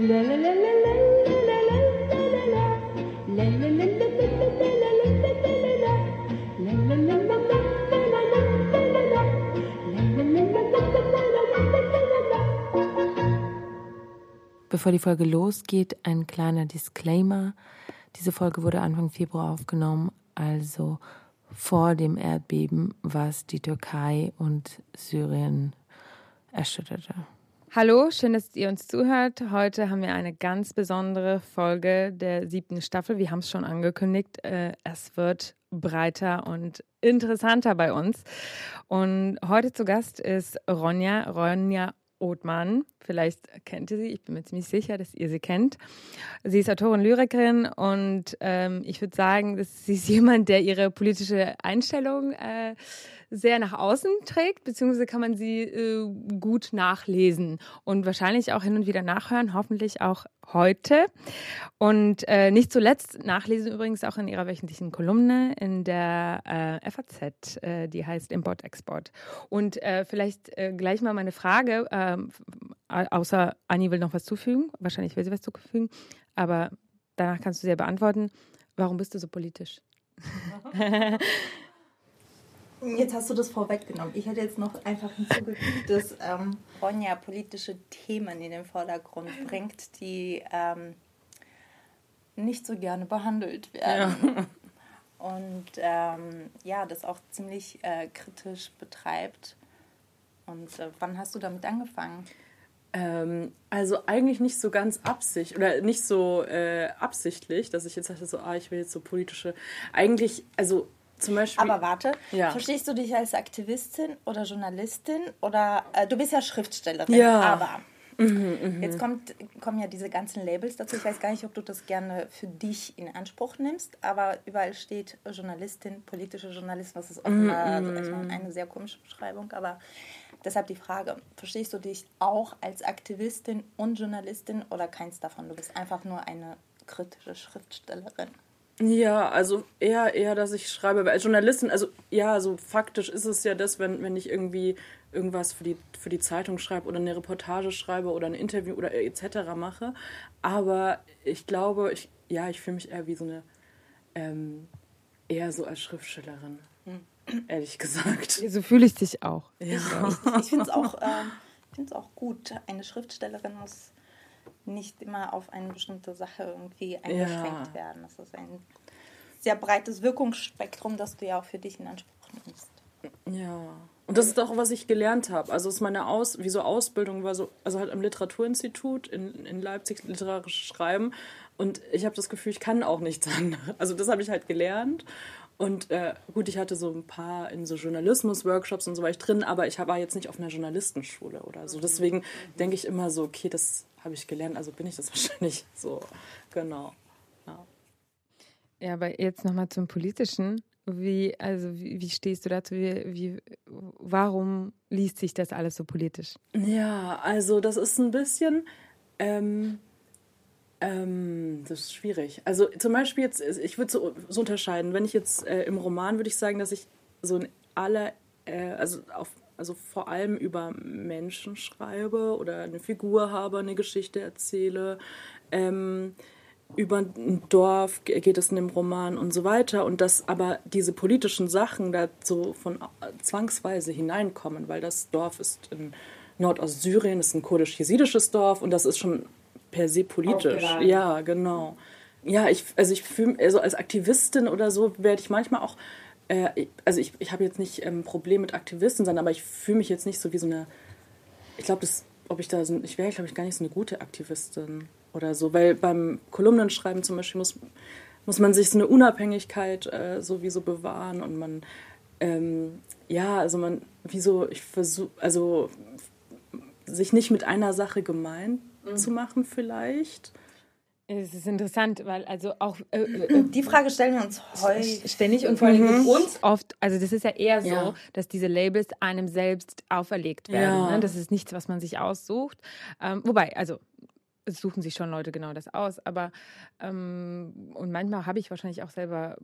Bevor die Folge losgeht, ein kleiner Disclaimer. Diese Folge wurde Anfang Februar aufgenommen, also vor dem Erdbeben, was die Türkei und Syrien erschütterte. Hallo, schön, dass ihr uns zuhört. Heute haben wir eine ganz besondere Folge der siebten Staffel. Wir haben es schon angekündigt. Äh, es wird breiter und interessanter bei uns. Und heute zu Gast ist Ronja, Ronja Othmann. Vielleicht kennt ihr sie, ich bin mir ziemlich sicher, dass ihr sie kennt. Sie ist Autorin, Lyrikerin und ähm, ich würde sagen, sie ist jemand, der ihre politische Einstellung äh, sehr nach außen trägt, beziehungsweise kann man sie äh, gut nachlesen und wahrscheinlich auch hin und wieder nachhören, hoffentlich auch heute. Und äh, nicht zuletzt nachlesen übrigens auch in ihrer wöchentlichen Kolumne in der äh, FAZ, äh, die heißt Import-Export. Und äh, vielleicht äh, gleich mal meine Frage, ähm, außer Anni will noch was zufügen, wahrscheinlich will sie was zufügen, aber danach kannst du sie ja beantworten. Warum bist du so politisch? Jetzt hast du das vorweggenommen. Ich hätte jetzt noch einfach hinzugefügt, dass ähm, Ronja politische Themen in den Vordergrund bringt, die ähm, nicht so gerne behandelt werden. Ja. Und ähm, ja, das auch ziemlich äh, kritisch betreibt. Und äh, wann hast du damit angefangen? Ähm, also eigentlich nicht so ganz absichtlich oder nicht so äh, absichtlich, dass ich jetzt dachte so, ah, ich will jetzt so politische. Eigentlich, also zum Beispiel. Aber warte, ja. verstehst du dich als Aktivistin oder Journalistin oder äh, du bist ja Schriftstellerin, ja. aber mhm, mh. jetzt kommt, kommen ja diese ganzen Labels dazu. Ich weiß gar nicht, ob du das gerne für dich in Anspruch nimmst, aber überall steht Journalistin, politische Journalistin. Das ist auch mhm, eine, also eine sehr komische Beschreibung, aber deshalb die Frage: Verstehst du dich auch als Aktivistin und Journalistin oder keins davon? Du bist einfach nur eine kritische Schriftstellerin. Ja, also eher, eher, dass ich schreibe. Als Journalistin, also ja, so faktisch ist es ja das, wenn, wenn ich irgendwie irgendwas für die, für die Zeitung schreibe oder eine Reportage schreibe oder ein Interview oder etc. mache. Aber ich glaube, ich, ja, ich fühle mich eher wie so eine, ähm, eher so als Schriftstellerin. Hm. Ehrlich gesagt. So fühle ich dich auch. Ja. Ich, ich finde es auch, äh, auch gut. Eine Schriftstellerin muss nicht immer auf eine bestimmte Sache irgendwie eingeschränkt ja. werden. Das ist ein sehr breites Wirkungsspektrum, das du ja auch für dich in Anspruch nimmst. Ja. Und das ist auch, was ich gelernt habe. Also, es ist meine Aus, wie so Ausbildung war so, also halt am Literaturinstitut in, in Leipzig literarisches Schreiben. Und ich habe das Gefühl, ich kann auch nichts anderes. Also, das habe ich halt gelernt. Und äh, gut, ich hatte so ein paar in so Journalismus-Workshops und so war ich drin, aber ich war jetzt nicht auf einer Journalistenschule oder so. Deswegen denke ich immer so, okay, das habe ich gelernt, also bin ich das wahrscheinlich so. Genau. Ja, ja aber jetzt nochmal zum Politischen. Wie, also wie, wie stehst du dazu? Wie, wie, warum liest sich das alles so politisch? Ja, also das ist ein bisschen. Ähm, ähm, das ist schwierig. Also zum Beispiel jetzt, ich würde so, so, unterscheiden. Wenn ich jetzt äh, im Roman würde ich sagen, dass ich so in aller, äh, also auf also vor allem über Menschen schreibe oder eine Figur habe, eine Geschichte erzähle. Ähm, über ein Dorf geht es in dem Roman und so weiter. Und dass aber diese politischen Sachen da so von zwangsweise hineinkommen, weil das Dorf ist in Nordostsyrien, ist ein kurdisch-jesidisches Dorf und das ist schon per se politisch. Ja, genau. Ja, ich, also ich fühle, also als Aktivistin oder so werde ich manchmal auch äh, also ich, ich habe jetzt nicht ein ähm, Problem mit Aktivisten sein, aber ich fühle mich jetzt nicht so wie so eine, ich glaube, das, ob ich da so, ich wäre, glaube ich, gar nicht so eine gute Aktivistin oder so, weil beim Kolumnenschreiben zum Beispiel muss, muss man sich so eine Unabhängigkeit äh, sowieso bewahren und man, ähm, ja, also man, wieso, ich versuche, also sich nicht mit einer Sache gemein mhm. zu machen vielleicht. Es ist interessant, weil also auch äh, äh, die Frage stellen wir uns heute ständig und vor allem mhm. uns oft. Also das ist ja eher so, ja. dass diese Labels einem selbst auferlegt werden. Ja. Ne? Das ist nichts, was man sich aussucht. Ähm, wobei, also es suchen sich schon Leute genau das aus. Aber ähm, und manchmal habe ich wahrscheinlich auch selber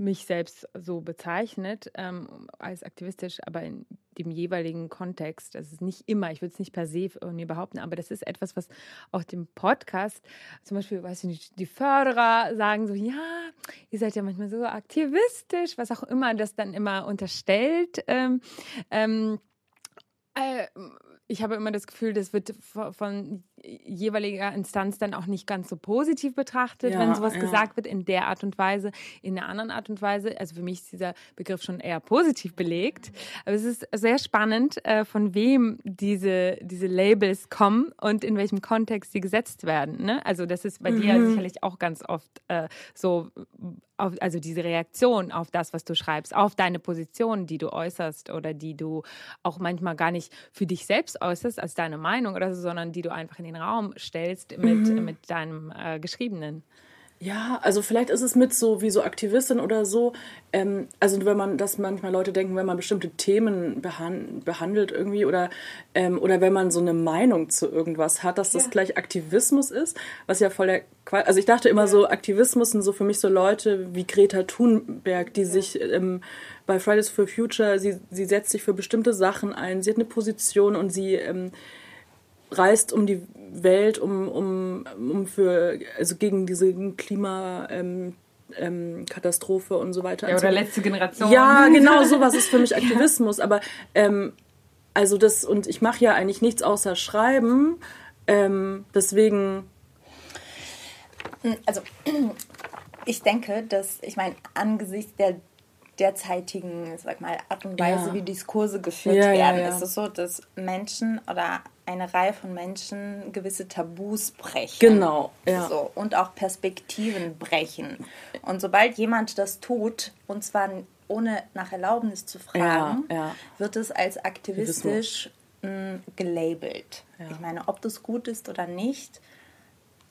mich selbst so bezeichnet ähm, als aktivistisch, aber in dem jeweiligen Kontext. Das ist nicht immer, ich würde es nicht per se irgendwie behaupten, aber das ist etwas, was auch dem Podcast, zum Beispiel, weiß ich nicht, die Förderer sagen so, ja, ihr seid ja manchmal so aktivistisch, was auch immer das dann immer unterstellt. Ähm, ähm, äh, ich habe immer das Gefühl, das wird von jeweiliger Instanz dann auch nicht ganz so positiv betrachtet, ja, wenn sowas ja. gesagt wird in der Art und Weise, in einer anderen Art und Weise. Also für mich ist dieser Begriff schon eher positiv belegt. Aber es ist sehr spannend, äh, von wem diese, diese Labels kommen und in welchem Kontext sie gesetzt werden. Ne? Also das ist bei mhm. dir sicherlich auch ganz oft äh, so, auf, also diese Reaktion auf das, was du schreibst, auf deine Position, die du äußerst oder die du auch manchmal gar nicht für dich selbst äußerst als deine Meinung oder so, sondern die du einfach in den Raum stellst mit, mhm. mit deinem äh, Geschriebenen. Ja, also vielleicht ist es mit so wie so Aktivistin oder so. Ähm, also wenn man, dass manchmal Leute denken, wenn man bestimmte Themen behan behandelt irgendwie oder ähm, oder wenn man so eine Meinung zu irgendwas hat, dass das ja. gleich Aktivismus ist, was ja voll der Qual Also ich dachte immer ja. so Aktivismus sind so für mich so Leute wie Greta Thunberg, die ja. sich ähm, bei Fridays for Future, sie sie setzt sich für bestimmte Sachen ein, sie hat eine Position und sie ähm, reist um die Welt, um, um, um für, also gegen diese Klima, ähm, ähm, Katastrophe und so weiter. Ja, oder letzte Generation. Ja, genau, sowas ist für mich Aktivismus. Ja. Aber ähm, also das, und ich mache ja eigentlich nichts außer schreiben. Ähm, deswegen. Also ich denke, dass, ich meine, angesichts der derzeitigen, sag mal, Art und Weise, ja. wie Diskurse geführt ja, werden, ist es so, dass Menschen oder eine Reihe von Menschen gewisse Tabus brechen. Genau. Ja. So, und auch Perspektiven brechen. Und sobald jemand das tut, und zwar ohne nach Erlaubnis zu fragen, ja, ja. wird es als aktivistisch mh, mm, gelabelt. Ich meine, ob das gut ist oder nicht,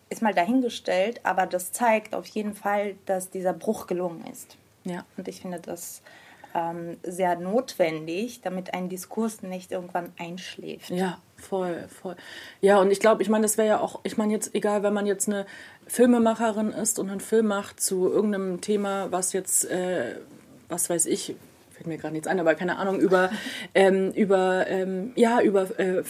ist mal dahingestellt, aber das zeigt auf jeden Fall, dass dieser Bruch gelungen ist. Ja. Und ich finde das ähm, sehr notwendig, damit ein Diskurs nicht irgendwann einschläft. Ja, voll, voll. Ja, und ich glaube, ich meine, das wäre ja auch, ich meine jetzt, egal, wenn man jetzt eine Filmemacherin ist und einen Film macht zu irgendeinem Thema, was jetzt, äh, was weiß ich, fällt mir gerade nichts ein, aber keine Ahnung, über, ähm, über, ähm, ja, über, äh,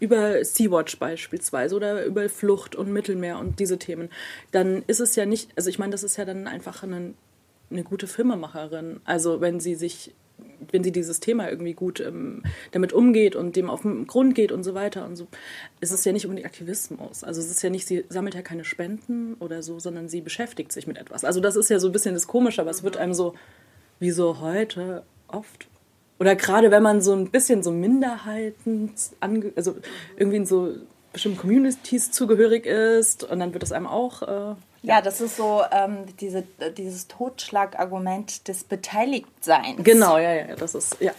über Sea-Watch beispielsweise oder über Flucht und Mittelmeer und diese Themen, dann ist es ja nicht, also ich meine, das ist ja dann einfach ein eine gute Filmemacherin. Also wenn sie sich, wenn sie dieses Thema irgendwie gut ähm, damit umgeht und dem auf den Grund geht und so weiter und so, ist es ja nicht unbedingt Aktivismus. Also es ist ja nicht, sie sammelt ja keine Spenden oder so, sondern sie beschäftigt sich mit etwas. Also das ist ja so ein bisschen das Komische, aber es wird einem so, wie so heute oft. Oder gerade wenn man so ein bisschen so Minderheiten, also irgendwie in so bestimmten Communities zugehörig ist und dann wird es einem auch äh, ja, das ist so ähm, diese, dieses Totschlagargument des Beteiligtseins. Genau, ja, ja, das ist, ja.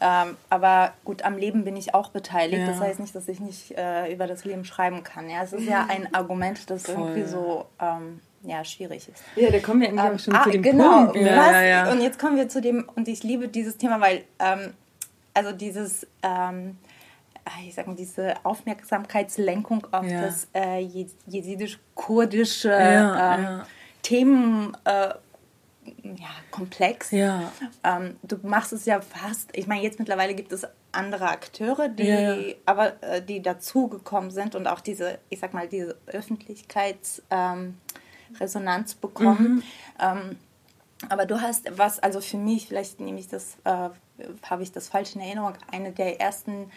Ähm, aber gut, am Leben bin ich auch beteiligt. Ja. Das heißt nicht, dass ich nicht äh, über das Leben schreiben kann. Ja, es ist ja ein Argument, das Voll. irgendwie so ähm, ja, schwierig ist. Ja, da kommen wir endlich ähm, schon ah, zu dem genau, Punkt. Ja, ja, ja. Und jetzt kommen wir zu dem, und ich liebe dieses Thema, weil, ähm, also dieses, ähm, äh, ich sag mal, diese Aufmerksamkeitslenkung auf ja. das äh, jesidisch-kurdische ja, ähm, ja. Themen. Äh, ja, komplex. Ja. Ähm, du machst es ja fast, ich meine, jetzt mittlerweile gibt es andere Akteure, die ja. aber äh, die dazugekommen sind und auch diese, ich sag mal, diese Öffentlichkeitsresonanz ähm, bekommen. Mhm. Ähm, aber du hast was, also für mich, vielleicht nehme ich das, äh, habe ich das falsch in Erinnerung, eine der ersten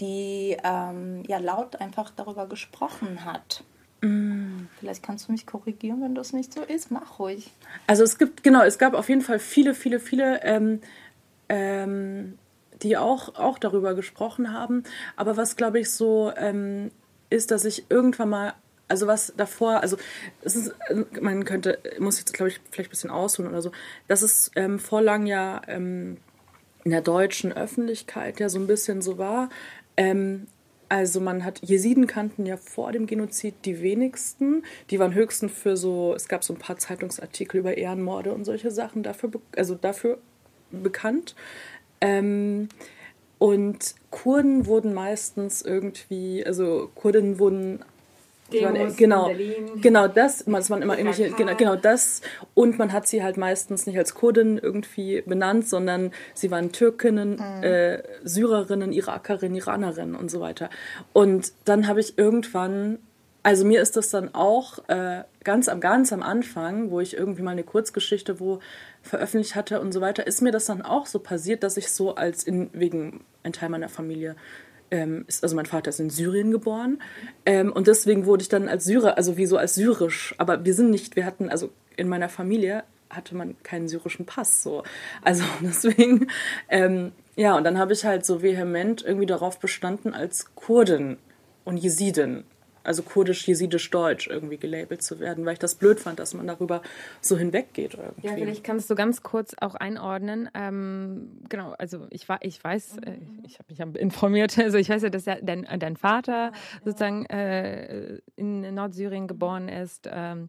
die ähm, ja laut einfach darüber gesprochen hat. Mm. Vielleicht kannst du mich korrigieren, wenn das nicht so ist. Mach ruhig. Also es gibt, genau, es gab auf jeden Fall viele, viele, viele, ähm, ähm, die auch, auch darüber gesprochen haben. Aber was, glaube ich, so ähm, ist, dass ich irgendwann mal also was davor, also es ist, man könnte, muss jetzt glaube ich vielleicht ein bisschen ausholen oder so, dass es ähm, vor lang ja ähm, in der deutschen Öffentlichkeit ja so ein bisschen so war, ähm, also man hat, Jesiden kannten ja vor dem Genozid die wenigsten. Die waren höchstens für so, es gab so ein paar Zeitungsartikel über Ehrenmorde und solche Sachen dafür, also dafür bekannt. Ähm, und Kurden wurden meistens irgendwie, also Kurden wurden Demos genau, genau das, es waren immer irgendwelche, genau, genau das und man hat sie halt meistens nicht als Kurdin irgendwie benannt, sondern sie waren Türkinnen, mhm. äh, Syrerinnen, Irakerinnen, Iranerinnen und so weiter. Und dann habe ich irgendwann, also mir ist das dann auch äh, ganz am ganz am Anfang, wo ich irgendwie mal eine Kurzgeschichte wo veröffentlicht hatte und so weiter, ist mir das dann auch so passiert, dass ich so als in, wegen ein Teil meiner Familie ähm, ist, also mein Vater ist in Syrien geboren ähm, und deswegen wurde ich dann als Syrer, also wie so als syrisch, aber wir sind nicht, wir hatten, also in meiner Familie hatte man keinen syrischen Pass, so. Also deswegen, ähm, ja, und dann habe ich halt so vehement irgendwie darauf bestanden, als Kurdin und Jesidin also kurdisch, jesidisch, deutsch irgendwie gelabelt zu werden, weil ich das blöd fand, dass man darüber so hinweggeht. Irgendwie. Ja, vielleicht kannst du ganz kurz auch einordnen. Ähm, genau, also ich, ich weiß, äh, ich habe mich informiert, also ich weiß ja, dass ja dein, dein Vater sozusagen äh, in Nordsyrien geboren ist. Ähm,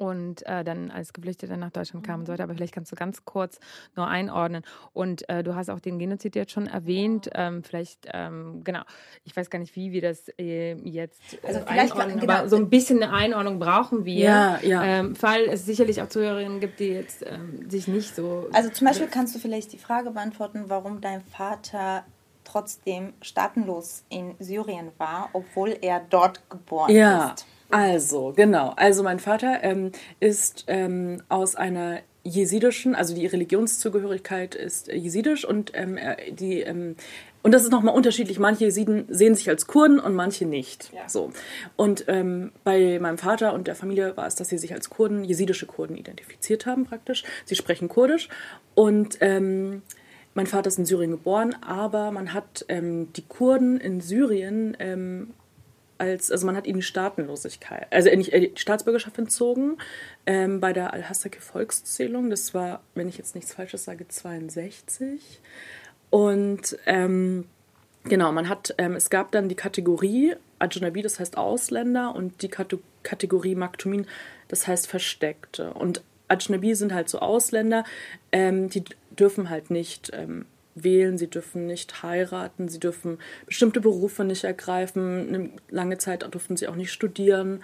und äh, dann als Geflüchteter nach Deutschland kam und so weiter. Aber vielleicht kannst du ganz kurz nur einordnen. Und äh, du hast auch den Genozid jetzt schon erwähnt. Ähm, vielleicht, ähm, genau, ich weiß gar nicht, wie wir das äh, jetzt äh, also vielleicht einordnen, genau. aber so ein bisschen eine Einordnung brauchen wir. Ja, ja. Ähm, weil es sicherlich auch Zuhörerinnen gibt, die jetzt ähm, sich nicht so... Also zum Beispiel kannst du vielleicht die Frage beantworten, warum dein Vater trotzdem staatenlos in Syrien war, obwohl er dort geboren ja. ist. Also, genau. Also mein Vater ähm, ist ähm, aus einer jesidischen, also die Religionszugehörigkeit ist äh, jesidisch und ähm, die ähm, und das ist nochmal unterschiedlich. Manche Jesiden sehen sich als Kurden und manche nicht. Ja. So. Und ähm, bei meinem Vater und der Familie war es, dass sie sich als Kurden, jesidische Kurden identifiziert haben praktisch. Sie sprechen Kurdisch. Und ähm, mein Vater ist in Syrien geboren, aber man hat ähm, die Kurden in Syrien ähm, als, also man hat die Staatenlosigkeit, also nicht äh, die Staatsbürgerschaft entzogen ähm, bei der Al-Hassaki-Volkszählung. Das war, wenn ich jetzt nichts Falsches sage, 62. Und ähm, genau, man hat, ähm, es gab dann die Kategorie Ajnabi, das heißt Ausländer, und die Kate Kategorie Maktumin, das heißt Versteckte. Und Ajnabi sind halt so Ausländer, ähm, die dürfen halt nicht ähm, wählen, sie dürfen nicht heiraten, sie dürfen bestimmte Berufe nicht ergreifen, lange Zeit durften sie auch nicht studieren,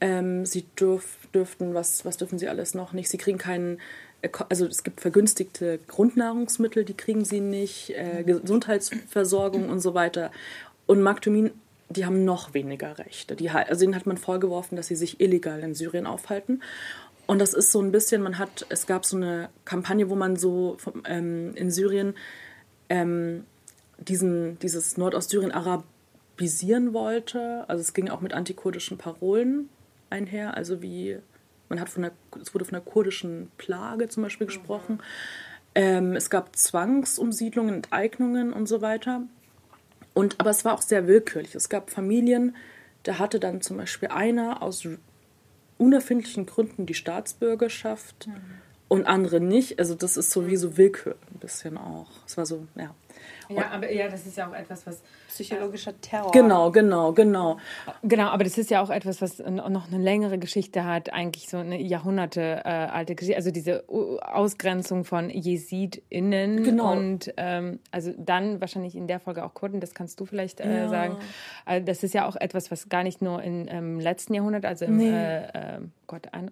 ähm, sie dürf, dürften, was, was dürfen sie alles noch nicht, sie kriegen keinen, äh, also es gibt vergünstigte Grundnahrungsmittel, die kriegen sie nicht, äh, Gesundheitsversorgung und so weiter. Und Magtumin, die haben noch weniger Rechte. Die, also ihnen hat man vorgeworfen, dass sie sich illegal in Syrien aufhalten. Und das ist so ein bisschen, man hat, es gab so eine Kampagne, wo man so ähm, in Syrien ähm, diesen, dieses Nordostsyrien arabisieren wollte. Also es ging auch mit antikurdischen Parolen einher. Also wie, man hat von der, es wurde von der kurdischen Plage zum Beispiel gesprochen. Mhm. Ähm, es gab Zwangsumsiedlungen, Enteignungen und so weiter. Und, aber es war auch sehr willkürlich. Es gab Familien, da hatte dann zum Beispiel einer aus unerfindlichen Gründen die Staatsbürgerschaft. Mhm und andere nicht. Also das ist sowieso Willkür bisschen auch. Es war so, ja. Ja, aber ja, das ist ja auch etwas, was psychologischer Terror. Genau, genau, genau. Genau, aber das ist ja auch etwas, was noch eine längere Geschichte hat, eigentlich so eine Jahrhunderte äh, alte Geschichte, also diese Ausgrenzung von JesidInnen genau. und ähm, also dann wahrscheinlich in der Folge auch Kurden, das kannst du vielleicht äh, ja. sagen. Also das ist ja auch etwas, was gar nicht nur im ähm, letzten Jahrhundert, also im nee. äh, Gott, ein,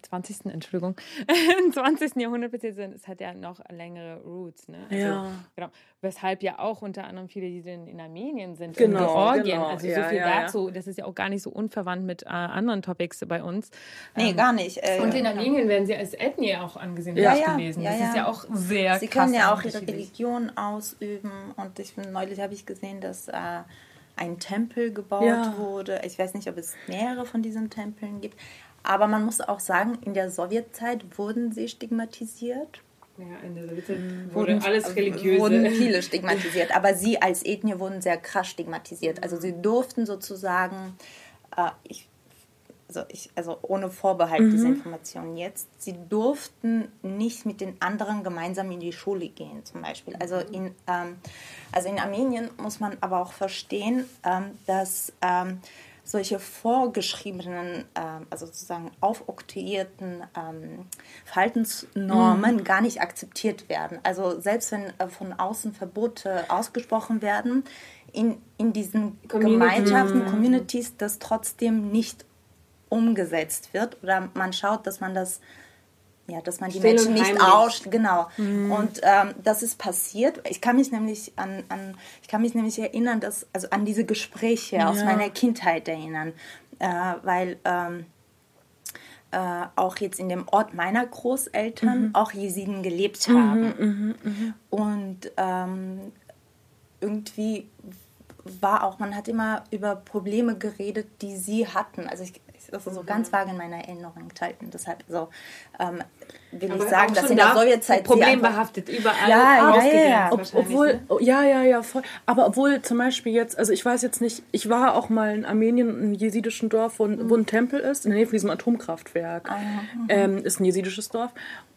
20. Entschuldigung, im 20. Jahrhundert passiert sind, es hat ja noch längere Roots. Ne? Also, ja. Genau. Weshalb ja auch unter anderem viele, die in, in Armenien sind, genau, in Georgien. Genau. Also ja, so viel ja, dazu. Das ist ja auch gar nicht so unverwandt mit äh, anderen Topics bei uns. Nee, ähm, gar nicht. Äh, und in Armenien werden sie als Ethnie auch angesehen ja, ja, gewesen. das ist ja auch sehr Sie können ja auch ihre Religion ausüben. Und ich, neulich habe ich gesehen, dass... Äh, ein Tempel gebaut wurde. Ich weiß nicht, ob es mehrere von diesen Tempeln gibt. Aber man muss auch sagen, in der Sowjetzeit wurden sie stigmatisiert. Ja, in der Sowjetzeit mhm. wurde alles religiöse. Wurden viele stigmatisiert, aber sie als Ethnie wurden sehr krass stigmatisiert. Also sie durften sozusagen, äh, ich, also, ich, also ohne Vorbehalt mhm. diese Informationen jetzt, sie durften nicht mit den anderen gemeinsam in die Schule gehen, zum Beispiel. Also mhm. in, ähm, also in Armenien muss man aber auch verstehen, ähm, dass ähm, solche vorgeschriebenen, äh, also sozusagen aufoktroyierten ähm, Verhaltensnormen mhm. gar nicht akzeptiert werden. Also selbst wenn äh, von außen Verbote ausgesprochen werden, in, in diesen Community. Gemeinschaften, mhm. Communities, das trotzdem nicht umgesetzt wird oder man schaut, dass man das ja, dass man die Still Menschen nicht aus, genau. Mhm. Und ähm, das ist passiert. Ich kann mich nämlich an, an, ich kann mich nämlich erinnern, dass also an diese Gespräche ja. aus meiner Kindheit erinnern, äh, weil ähm, äh, auch jetzt in dem Ort meiner Großeltern mhm. auch Jesiden gelebt mhm, haben. Mhm, mhm, Und ähm, irgendwie war auch, man hat immer über Probleme geredet, die sie hatten. Also ich, das ist so ganz vage in meiner Erinnerung enthalten. Deshalb so ähm, will aber ich sagen, dass in der Sowjetzeit problembehaftet überall ja, ja, ja. Ob, obwohl ne? Ja ja ja voll. Aber obwohl zum Beispiel jetzt, also ich weiß jetzt nicht, ich war auch mal in Armenien, in einem jesidischen Dorf, wo, mhm. wo ein Tempel ist, in der Nähe von diesem Atomkraftwerk. Ah, mhm. ähm, ist ein jesidisches Dorf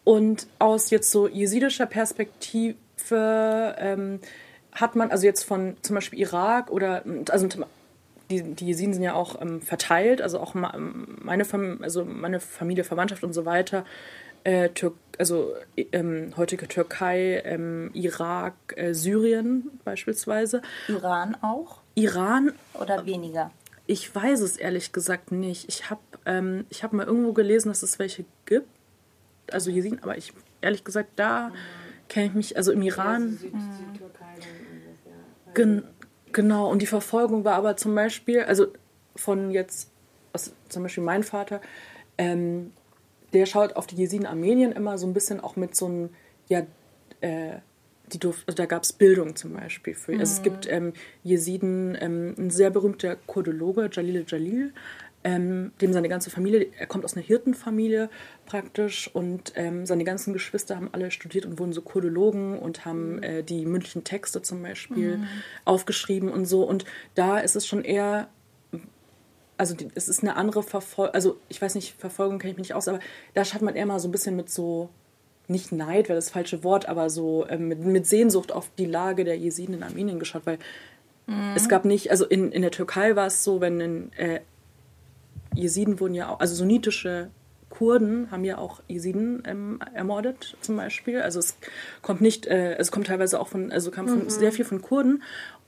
und aus jetzt so jesidischer Perspektive ähm, hat man also jetzt von zum Beispiel Irak oder also die, die Jesiden sind ja auch ähm, verteilt, also auch meine, Fam also meine Familie, Verwandtschaft und so weiter. Äh, Tür also ähm, heutige Türkei, ähm, Irak, äh, Syrien beispielsweise. Iran auch? Iran. Oder weniger? Ich weiß es ehrlich gesagt nicht. Ich habe ähm, hab mal irgendwo gelesen, dass es welche gibt. Also Jesiden, aber ich ehrlich gesagt, da mhm. kenne ich mich, also im Iran. Ja, Süd, mhm. Südtürkei ja. Genau, und die Verfolgung war aber zum Beispiel, also von jetzt, also zum Beispiel mein Vater, ähm, der schaut auf die Jesiden Armenien immer so ein bisschen auch mit so einem, ja, äh, die durf, also da gab es Bildung zum Beispiel für. Mhm. Also es gibt ähm, Jesiden, ähm, ein sehr berühmter Kurdologe, Jalil Jalil, ähm, dem seine ganze Familie, er kommt aus einer Hirtenfamilie praktisch und ähm, seine ganzen Geschwister haben alle studiert und wurden so Kurdologen und haben mhm. äh, die mündlichen Texte zum Beispiel mhm. aufgeschrieben und so. Und da ist es schon eher, also die, es ist eine andere Verfolgung, also ich weiß nicht, Verfolgung kenne ich mich nicht aus, aber da hat man eher mal so ein bisschen mit so nicht Neid wäre das falsche Wort, aber so ähm, mit, mit, Sehnsucht auf die Lage der Jesiden in Armenien geschaut, weil mhm. es gab nicht, also in, in der Türkei war es so, wenn in äh, Jesiden wurden ja auch, also sunnitische Kurden haben ja auch Jesiden ähm, ermordet zum Beispiel. Also es kommt nicht, äh, es kommt teilweise auch von, also kam von, mhm. sehr viel von Kurden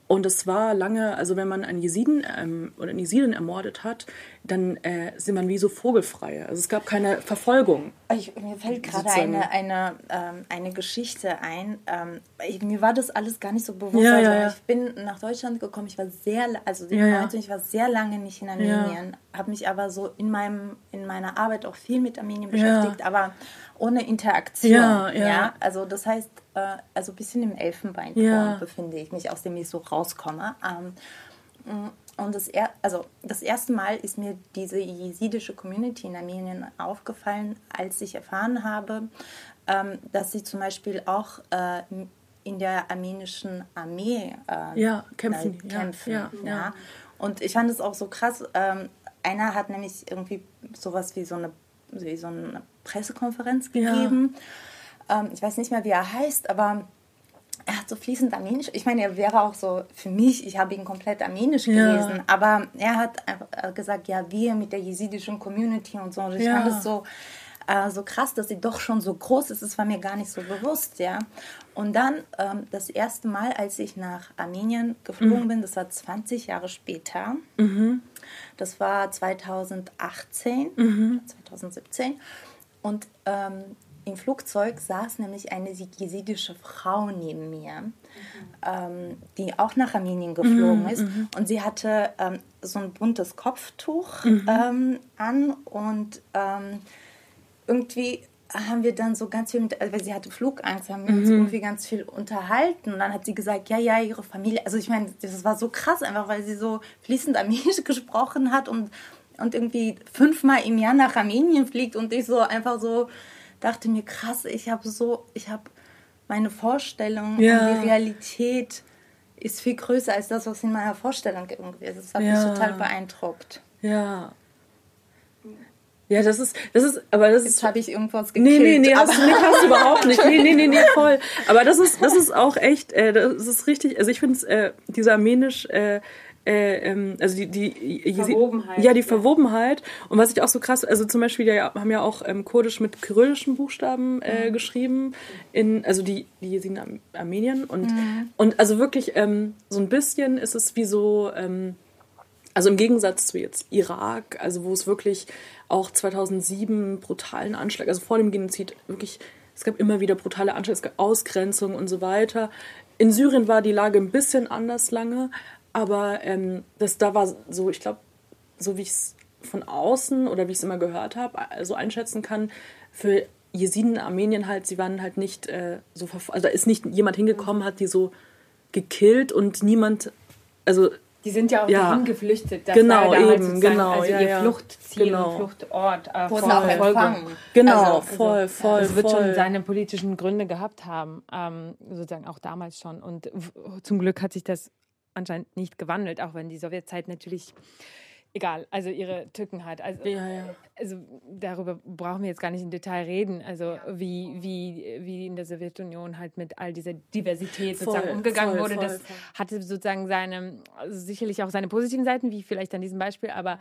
und es war lange, also wenn man einen Jesiden ähm, oder eine Jesidin ermordet hat, dann äh, sind man wie so vogelfrei. Also es gab keine Verfolgung. Ich, mir fällt gerade eine, eine, ähm, eine Geschichte ein. Ähm, ich, mir war das alles gar nicht so bewusst. Ja, also ja, ja. Ich bin nach Deutschland gekommen, ich war sehr, also ich war sehr lange nicht in Armenien, habe mich aber so in, meinem, in meiner Arbeit auch viel mit Armenien beschäftigt, aber ohne Interaktion. Ja, ja. Also das heißt, äh, also ein bisschen im Elfenbeinturm ja. befinde ich mich, aus dem ich so rauskomme. Ähm, mm, und das, er, also das erste Mal ist mir diese jesidische Community in Armenien aufgefallen, als ich erfahren habe, ähm, dass sie zum Beispiel auch äh, in der armenischen Armee äh, ja, kämpfen. Äh, kämpfen ja, ja, ja. Und ich fand es auch so krass. Ähm, einer hat nämlich irgendwie sowas wie so eine, wie so eine Pressekonferenz gegeben. Ja ähm, ich weiß nicht mehr, wie er heißt, aber er hat so fließend Armenisch. Ich meine, er wäre auch so für mich, ich habe ihn komplett Armenisch gelesen, ja. aber er hat gesagt, ja, wir mit der jesidischen Community und so. Und ich ja. fand es so, äh, so krass, dass sie doch schon so groß ist. Das war mir gar nicht so bewusst, ja. Und dann ähm, das erste Mal, als ich nach Armenien geflogen mhm. bin, das war 20 Jahre später. Mhm. Das war 2018, mhm. 2017. Und ähm, im Flugzeug saß nämlich eine jesidische Frau neben mir, mhm. ähm, die auch nach Armenien geflogen mhm, ist. Mhm. Und sie hatte ähm, so ein buntes Kopftuch mhm. ähm, an und ähm, irgendwie haben wir dann so ganz viel, mit, also weil sie hatte Flugangst, haben wir uns mhm. irgendwie ganz viel unterhalten. Und dann hat sie gesagt, ja, ja, ihre Familie, also ich meine, das war so krass einfach, weil sie so fließend Armenisch gesprochen hat und, und irgendwie fünfmal im Jahr nach Armenien fliegt und ich so einfach so dachte mir, krass, ich habe so, ich habe meine Vorstellung ja. und die Realität ist viel größer als das, was in meiner Vorstellung irgendwie ist. Das hat ja. mich total beeindruckt. Ja. Ja, das ist, das ist, aber das Jetzt ist. habe ich irgendwas gekillt. Nee, nee, nee, hast du, nicht, hast du überhaupt nicht. Nee, nee, nee, nee, voll. Aber das ist, das ist auch echt, äh, das ist richtig, also ich finde es, äh, dieser armenisch, äh, äh, ähm, also die, die Verwobenheit. Ja, die Verwobenheit. Und was ich auch so krass, also zum Beispiel, die haben ja auch ähm, Kurdisch mit kyrillischen Buchstaben äh, mhm. geschrieben, in, also die, die Jesiden Armenien. Und, mhm. und also wirklich ähm, so ein bisschen ist es wie so, ähm, also im Gegensatz zu jetzt Irak, also wo es wirklich auch 2007 brutalen Anschlag, also vor dem Genozid wirklich, es gab immer wieder brutale Anschläge, es gab Ausgrenzung und so weiter. In Syrien war die Lage ein bisschen anders lange, aber ähm, das da war so, ich glaube, so wie ich es von außen oder wie ich es immer gehört habe, so also einschätzen kann, für Jesiden in Armenien halt, sie waren halt nicht äh, so, also da ist nicht jemand hingekommen, hat die so gekillt und niemand, also die sind ja auch ja. dahin geflüchtet. Das genau, halt eben, genau. Also ja, ihr ja. Fluchtziel, genau. Fluchtort. Äh, Wurden auch empfangen. Genau, also, voll, also, voll. Es wird voll. schon seine politischen Gründe gehabt haben, ähm, sozusagen auch damals schon. Und zum Glück hat sich das anscheinend nicht gewandelt, auch wenn die Sowjetzeit natürlich egal, also ihre Tücken hat. Also, ja, ja. also darüber brauchen wir jetzt gar nicht im Detail reden, also wie, wie, wie in der Sowjetunion halt mit all dieser Diversität voll, sozusagen umgegangen voll, wurde. Voll, das hatte sozusagen seine, also sicherlich auch seine positiven Seiten, wie vielleicht an diesem Beispiel, aber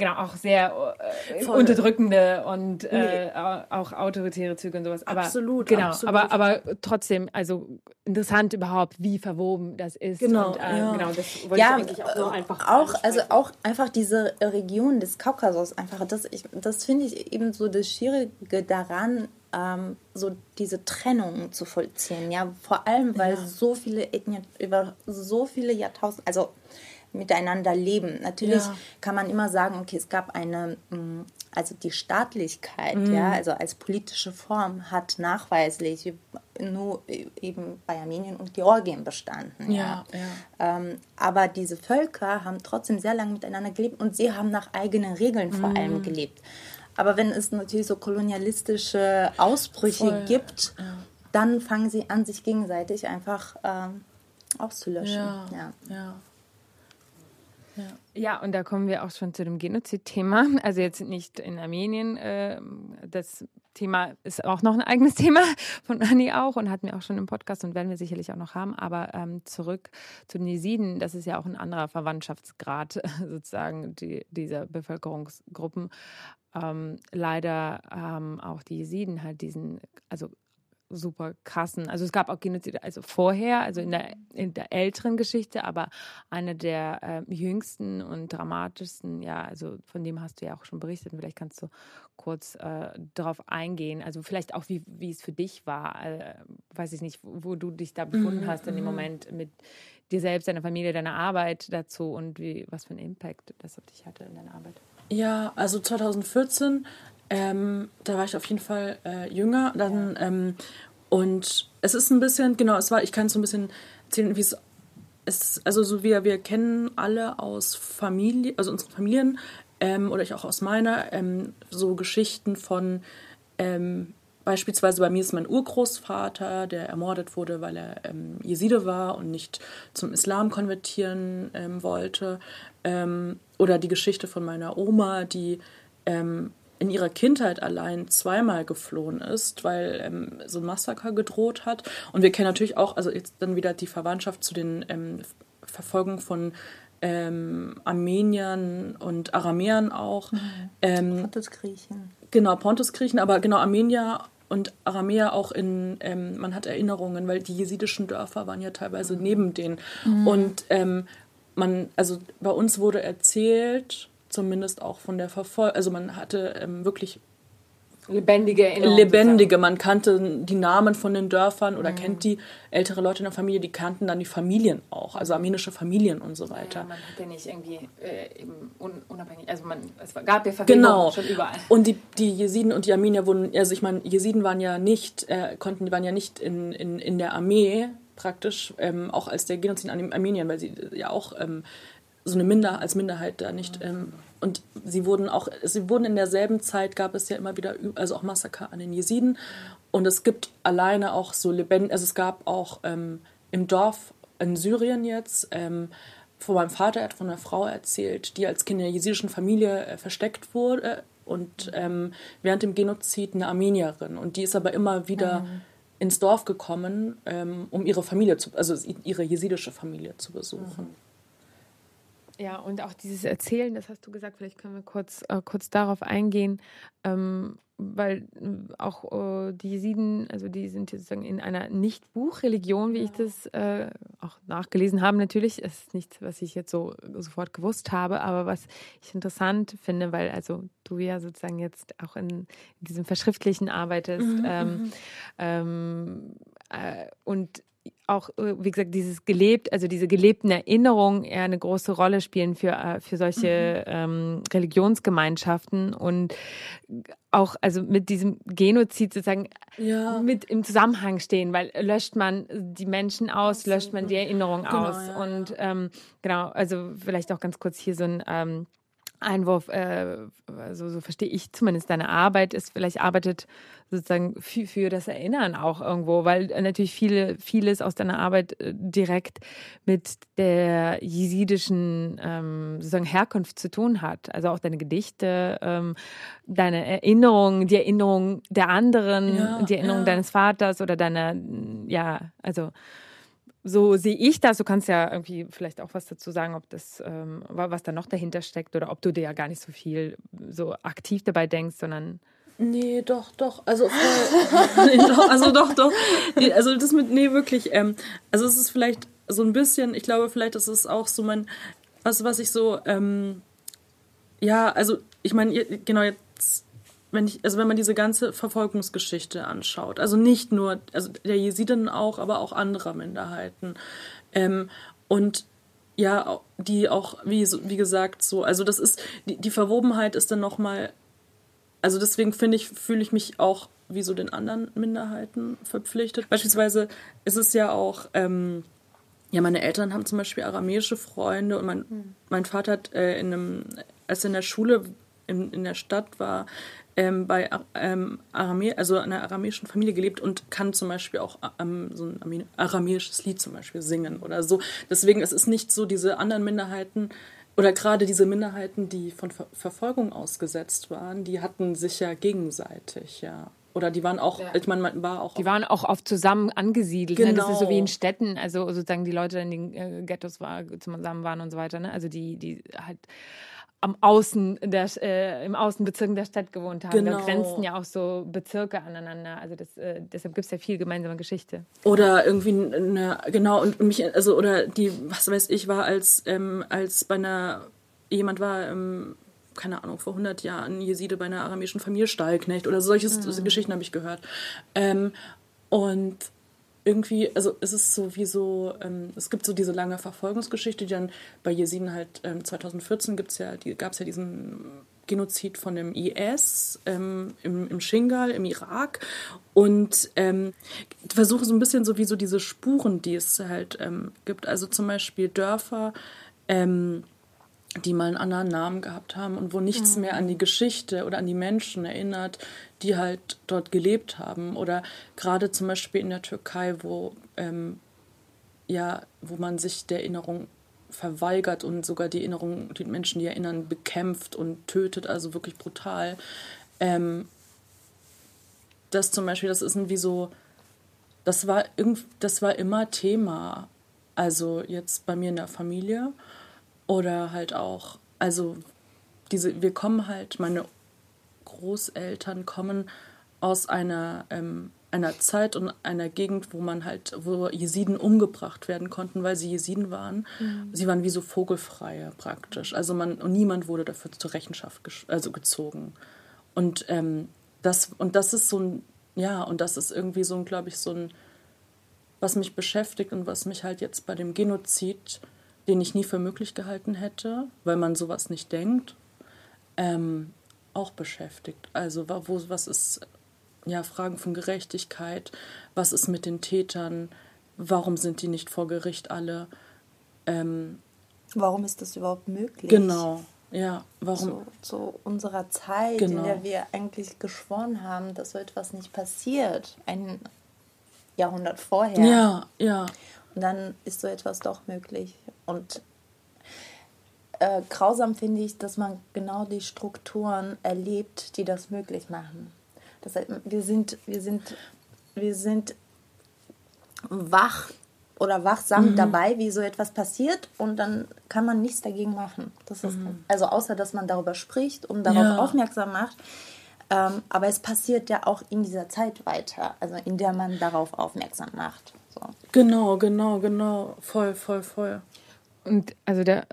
genau, auch sehr äh, unterdrückende und äh, auch autoritäre Züge und sowas. Aber, absolut, genau, absolut. Aber, aber trotzdem, also interessant überhaupt, wie verwoben das ist. Genau, und, äh, ja. genau das wollte ja, ich eigentlich auch nur einfach auch, Also auch einfach diese Region des Kaukasus, einfach, das, das finde ich eben so das Schwierige daran, ähm, so diese Trennung zu vollziehen. Ja, vor allem, weil ja. so viele Ethnien über so viele Jahrtausende, also miteinander leben. Natürlich ja. kann man immer sagen, okay, es gab eine, mm, also die Staatlichkeit, mhm. ja, also als politische Form hat nachweislich nur eben bei Armenien und Georgien bestanden. Ja, ja. ja. Ähm, aber diese Völker haben trotzdem sehr lange miteinander gelebt und sie haben nach eigenen Regeln vor mhm. allem gelebt. Aber wenn es natürlich so kolonialistische Ausbrüche Voll. gibt, ja. dann fangen sie an, sich gegenseitig einfach ähm, auszulöschen. Ja, ja. Ja. ja, und da kommen wir auch schon zu dem Genozid-Thema. Also jetzt nicht in Armenien. Äh, das Thema ist auch noch ein eigenes Thema von Anni auch und hatten wir auch schon im Podcast und werden wir sicherlich auch noch haben. Aber ähm, zurück zu den Jesiden, das ist ja auch ein anderer Verwandtschaftsgrad sozusagen die, dieser Bevölkerungsgruppen. Ähm, leider haben auch die Jesiden halt diesen, also super krassen, also es gab auch Genozide, also vorher, also in der, in der älteren Geschichte, aber eine der äh, jüngsten und dramatischsten, ja, also von dem hast du ja auch schon berichtet, vielleicht kannst du kurz äh, darauf eingehen, also vielleicht auch, wie, wie es für dich war, äh, weiß ich nicht, wo, wo du dich da befunden mhm, hast in dem mhm. Moment mit dir selbst, deiner Familie, deiner Arbeit dazu und wie, was für einen Impact das auf dich hatte in deiner Arbeit. Ja, also 2014 ähm, da war ich auf jeden Fall äh, jünger. Dann, ähm, und es ist ein bisschen, genau, es war, ich kann so ein bisschen erzählen, wie es ist. Also so wir, wir kennen alle aus Familie, also unsere Familien, ähm, oder ich auch aus meiner, ähm, so Geschichten von ähm, Beispielsweise bei mir ist mein Urgroßvater, der ermordet wurde, weil er ähm, Jeside war und nicht zum Islam konvertieren ähm, wollte. Ähm, oder die Geschichte von meiner Oma, die ähm, in ihrer Kindheit allein zweimal geflohen ist, weil ähm, so ein Massaker gedroht hat. Und wir kennen natürlich auch, also jetzt dann wieder die Verwandtschaft zu den ähm, Verfolgungen von ähm, Armeniern und Aramäern auch. Mhm. Ähm, Pontusgriechen. Genau, Pontusgriechen, aber genau Armenier und Aramäer auch in, ähm, man hat Erinnerungen, weil die jesidischen Dörfer waren ja teilweise mhm. neben denen. Mhm. Und ähm, man, also bei uns wurde erzählt, zumindest auch von der Verfolgung. Also man hatte ähm, wirklich lebendige Erinnerungen. Lebendige. Man kannte die Namen von den Dörfern oder mhm. kennt die ältere Leute in der Familie, die kannten dann die Familien auch, also armenische Familien und so weiter. Ja, man hat ja nicht irgendwie äh, eben unabhängig, also man, es gab ja Verfehlungen genau. schon überall. Und die, die Jesiden und die Armenier wurden, also ich meine, Jesiden waren ja nicht, äh, konnten, die waren ja nicht in, in, in der Armee praktisch, ähm, auch als der Genozid an Armenien, weil sie ja auch ähm, so eine Minder als Minderheit da nicht. Ähm, und sie wurden auch, sie wurden in derselben Zeit gab es ja immer wieder, also auch Massaker an den Jesiden. Und es gibt alleine auch so lebendig, also es gab auch ähm, im Dorf in Syrien jetzt, ähm, von meinem Vater, er hat von einer Frau erzählt, die als Kind in der jesidischen Familie äh, versteckt wurde und ähm, während dem Genozid eine Armenierin. Und die ist aber immer wieder mhm. ins Dorf gekommen, ähm, um ihre Familie zu, also ihre jesidische Familie zu besuchen. Mhm. Ja, und auch dieses Erzählen, das hast du gesagt, vielleicht können wir kurz, äh, kurz darauf eingehen, ähm, weil äh, auch äh, die Jesiden, also die sind sozusagen in einer Nicht-Buchreligion, wie ich das äh, auch nachgelesen habe, natürlich. Es ist nichts, was ich jetzt so sofort gewusst habe, aber was ich interessant finde, weil also du ja sozusagen jetzt auch in, in diesem Verschriftlichen arbeitest mhm, ähm, mhm. ähm, äh, und auch, äh, wie gesagt, dieses gelebt, also diese gelebten Erinnerungen eher eine große Rolle spielen für, äh, für solche mhm. ähm, Religionsgemeinschaften und auch also mit diesem Genozid sozusagen ja. mit im Zusammenhang stehen, weil löscht man die Menschen aus, löscht man die Erinnerung genau, aus. Ja, und ähm, genau, also vielleicht auch ganz kurz hier so ein ähm, Einwurf, äh, also so verstehe ich zumindest deine Arbeit, ist vielleicht arbeitet sozusagen für, für das Erinnern auch irgendwo, weil natürlich viele, vieles aus deiner Arbeit äh, direkt mit der jesidischen ähm, sozusagen Herkunft zu tun hat. Also auch deine Gedichte, ähm, deine Erinnerungen, die Erinnerung der anderen, ja, die Erinnerung ja. deines Vaters oder deiner, ja, also so sehe ich das. Du kannst ja irgendwie vielleicht auch was dazu sagen, ob das, ähm, was da noch dahinter steckt oder ob du dir ja gar nicht so viel so aktiv dabei denkst, sondern. Nee, doch, doch. Also, nee, doch, also doch, doch. Nee, also das mit, nee, wirklich. Ähm, also es ist vielleicht so ein bisschen, ich glaube, vielleicht ist es auch so mein, was, was ich so, ähm, ja, also ich meine, genau jetzt wenn ich, also wenn man diese ganze Verfolgungsgeschichte anschaut, also nicht nur, also der Jesiden auch, aber auch anderer Minderheiten. Ähm, und ja, die auch, wie, wie gesagt, so, also das ist, die, die Verwobenheit ist dann nochmal, also deswegen finde ich, fühle ich mich auch wie so den anderen Minderheiten verpflichtet. Beispielsweise ist es ja auch, ähm, ja, meine Eltern haben zum Beispiel aramäische Freunde und mein, mhm. mein Vater hat äh, in einem, als er in der Schule in, in der Stadt war, ähm, bei ähm, Aramä also einer aramäischen Familie gelebt und kann zum Beispiel auch ähm, so ein aramäisches Lied zum Beispiel singen oder so. Deswegen es ist nicht so diese anderen Minderheiten oder gerade diese Minderheiten, die von Ver Verfolgung ausgesetzt waren, die hatten sich ja gegenseitig, ja. Oder die waren auch, ja. ich meine, man war auch. Die waren auch oft zusammen angesiedelt. Genau. Ne? Das ist so wie in genau. Städten, also sozusagen die Leute in den äh, Ghettos war, zusammen waren und so weiter. Ne? Also die, die halt am Außen der, äh, im Außenbezirk der Stadt gewohnt haben. Genau. Da grenzen ja auch so Bezirke aneinander. Also das, äh, deshalb gibt es ja viel gemeinsame Geschichte. Oder irgendwie eine, genau, und mich, also, oder die, was weiß ich, war als, ähm, als bei einer, jemand war, ähm, keine Ahnung, vor 100 Jahren Jeside bei einer aramäischen Familie Stallknecht oder solche mhm. Geschichten habe ich gehört. Ähm, und irgendwie, also es ist so ähm, es gibt so diese lange Verfolgungsgeschichte, die dann bei Jesiden halt ähm, 2014 gibt's ja, gab es ja diesen Genozid von dem IS ähm, im, im Shingal, im Irak. Und ähm, versuche so ein bisschen so wie so diese Spuren, die es halt ähm, gibt, also zum Beispiel Dörfer, ähm, die mal einen anderen Namen gehabt haben und wo nichts mhm. mehr an die Geschichte oder an die Menschen erinnert, die halt dort gelebt haben. Oder gerade zum Beispiel in der Türkei, wo, ähm, ja, wo man sich der Erinnerung verweigert und sogar die Erinnerung, die Menschen, die erinnern, bekämpft und tötet, also wirklich brutal. Ähm, das zum Beispiel, das ist irgendwie so, das war, das war immer Thema. Also jetzt bei mir in der Familie. Oder halt auch, also diese, wir kommen halt, meine Großeltern kommen aus einer, ähm, einer Zeit und einer Gegend, wo man halt, wo Jesiden umgebracht werden konnten, weil sie Jesiden waren. Mhm. Sie waren wie so Vogelfreie praktisch. Also man, und niemand wurde dafür zur Rechenschaft also gezogen. Und ähm, das, und das ist so ein, ja, und das ist irgendwie so ein, glaube ich, so ein, was mich beschäftigt und was mich halt jetzt bei dem Genozid den ich nie für möglich gehalten hätte, weil man sowas nicht denkt, ähm, auch beschäftigt. Also wo, was ist, ja, Fragen von Gerechtigkeit, was ist mit den Tätern, warum sind die nicht vor Gericht alle? Ähm, warum ist das überhaupt möglich? Genau, ja, warum? Zu, zu unserer Zeit, genau. in der wir eigentlich geschworen haben, dass so etwas nicht passiert. Ein Jahrhundert vorher. Ja, ja. Dann ist so etwas doch möglich. Und äh, grausam finde ich, dass man genau die Strukturen erlebt, die das möglich machen. Das heißt, wir sind, wir sind, wir sind wach oder wachsam mhm. dabei, wie so etwas passiert und dann kann man nichts dagegen machen. Das ist, mhm. Also außer, dass man darüber spricht und darauf ja. aufmerksam macht. Ähm, aber es passiert ja auch in dieser Zeit weiter, also in der man darauf aufmerksam macht. So. Genau, genau, genau. Voll, voll, voll. Und also der,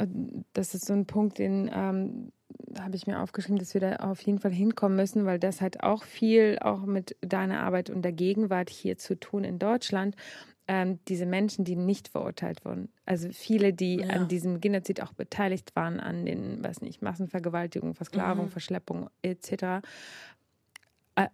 das ist so ein Punkt, den ähm, habe ich mir aufgeschrieben, dass wir da auf jeden Fall hinkommen müssen, weil das hat auch viel auch mit deiner Arbeit und der Gegenwart hier zu tun in Deutschland. Ähm, diese Menschen, die nicht verurteilt wurden. Also viele, die ja. an diesem Genozid auch beteiligt waren, an den, weiß nicht, Massenvergewaltigung, Versklavung, mhm. Verschleppung etc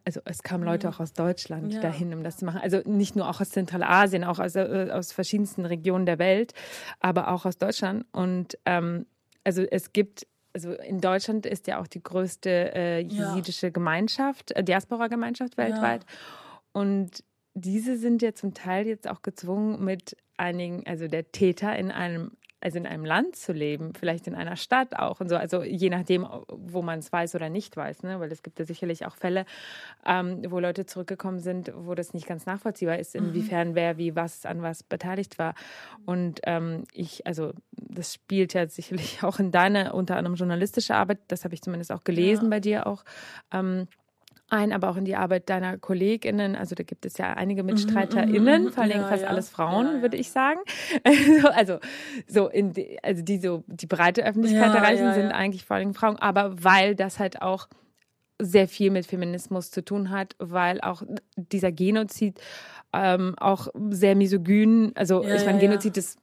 also es kamen Leute mhm. auch aus Deutschland ja. dahin, um das zu machen. Also nicht nur auch aus Zentralasien, auch aus, äh, aus verschiedensten Regionen der Welt, aber auch aus Deutschland. Und ähm, also es gibt, also in Deutschland ist ja auch die größte äh, jesidische ja. Gemeinschaft, äh, Diaspora-Gemeinschaft weltweit. Ja. Und diese sind ja zum Teil jetzt auch gezwungen, mit einigen, also der Täter in einem also in einem Land zu leben, vielleicht in einer Stadt auch und so, also je nachdem, wo man es weiß oder nicht weiß, ne? weil es gibt ja sicherlich auch Fälle, ähm, wo Leute zurückgekommen sind, wo das nicht ganz nachvollziehbar ist, mhm. inwiefern mhm. wer wie was an was beteiligt war. Und ähm, ich, also das spielt ja sicherlich auch in deiner unter anderem journalistische Arbeit, das habe ich zumindest auch gelesen ja. bei dir auch. Ähm, ein, aber auch in die Arbeit deiner KollegInnen. Also da gibt es ja einige mhm, MitstreiterInnen, mhm, vor allem ja, fast ja. alles Frauen, ja, würde ich sagen. Also, also so in die, also die so die breite Öffentlichkeit erreichen, sind eigentlich vor allem Frauen, aber weil das halt auch sehr viel mit Feminismus zu tun hat, weil auch dieser Genozid ähm, auch sehr misogyn, also ich meine, Genozid ist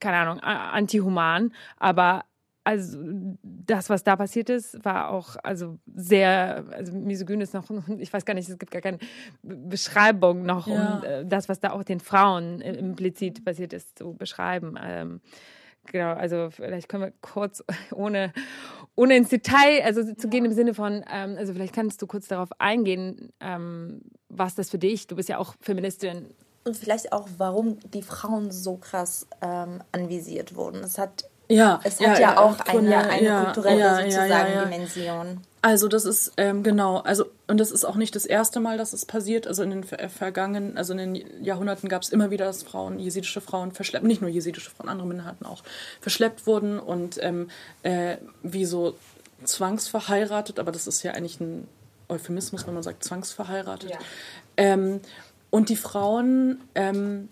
keine Ahnung, antihuman, aber also das, was da passiert ist, war auch also sehr, also misogyn ist noch, ich weiß gar nicht, es gibt gar keine Beschreibung noch, ja. um äh, das, was da auch den Frauen implizit passiert ist, zu beschreiben. Ähm, genau, also vielleicht können wir kurz, ohne, ohne ins Detail also zu gehen im Sinne von, ähm, also vielleicht kannst du kurz darauf eingehen, ähm, was das für dich, du bist ja auch Feministin. Und vielleicht auch, warum die Frauen so krass ähm, anvisiert wurden. Es hat ja, es hat ja, ja auch eine, eine ja, kulturelle ja, sozusagen Dimension. Also das ist ähm, genau, also und das ist auch nicht das erste Mal, dass es passiert. Also in den vergangenen, also in den Jahrhunderten gab es immer wieder, dass Frauen, jesidische Frauen verschleppt, nicht nur jesidische Frauen, andere Minderheiten auch verschleppt wurden und ähm, äh, wie so zwangsverheiratet, aber das ist ja eigentlich ein Euphemismus, wenn man sagt zwangsverheiratet. Ähm, und die Frauen ähm,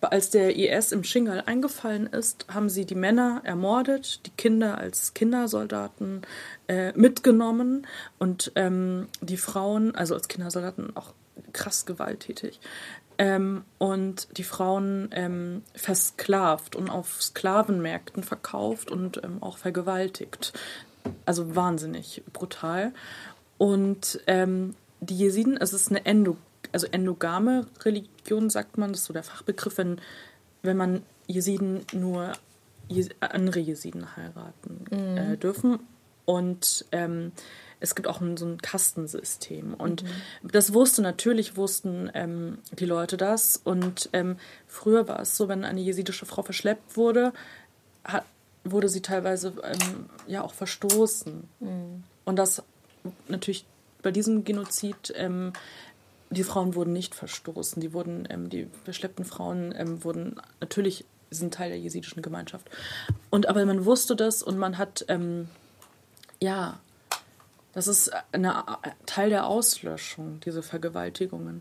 als der IS im Shingal eingefallen ist, haben sie die Männer ermordet, die Kinder als Kindersoldaten äh, mitgenommen und ähm, die Frauen, also als Kindersoldaten auch krass gewalttätig, ähm, und die Frauen ähm, versklavt und auf Sklavenmärkten verkauft und ähm, auch vergewaltigt. Also wahnsinnig brutal. Und ähm, die Jesiden, es ist eine Endo also endogame Religion sagt man, das ist so der Fachbegriff, wenn, wenn man Jesiden nur Jes andere Jesiden heiraten mhm. äh, dürfen. Und ähm, es gibt auch ein, so ein Kastensystem. Und mhm. das wusste natürlich, wussten ähm, die Leute das. Und ähm, früher war es so, wenn eine jesidische Frau verschleppt wurde, hat, wurde sie teilweise ähm, ja auch verstoßen. Mhm. Und das natürlich bei diesem Genozid ähm, die Frauen wurden nicht verstoßen. Die wurden, ähm, die verschleppten Frauen ähm, wurden natürlich sind Teil der jesidischen Gemeinschaft. Und aber man wusste das und man hat ähm, ja, das ist eine, Teil der Auslöschung, diese Vergewaltigungen.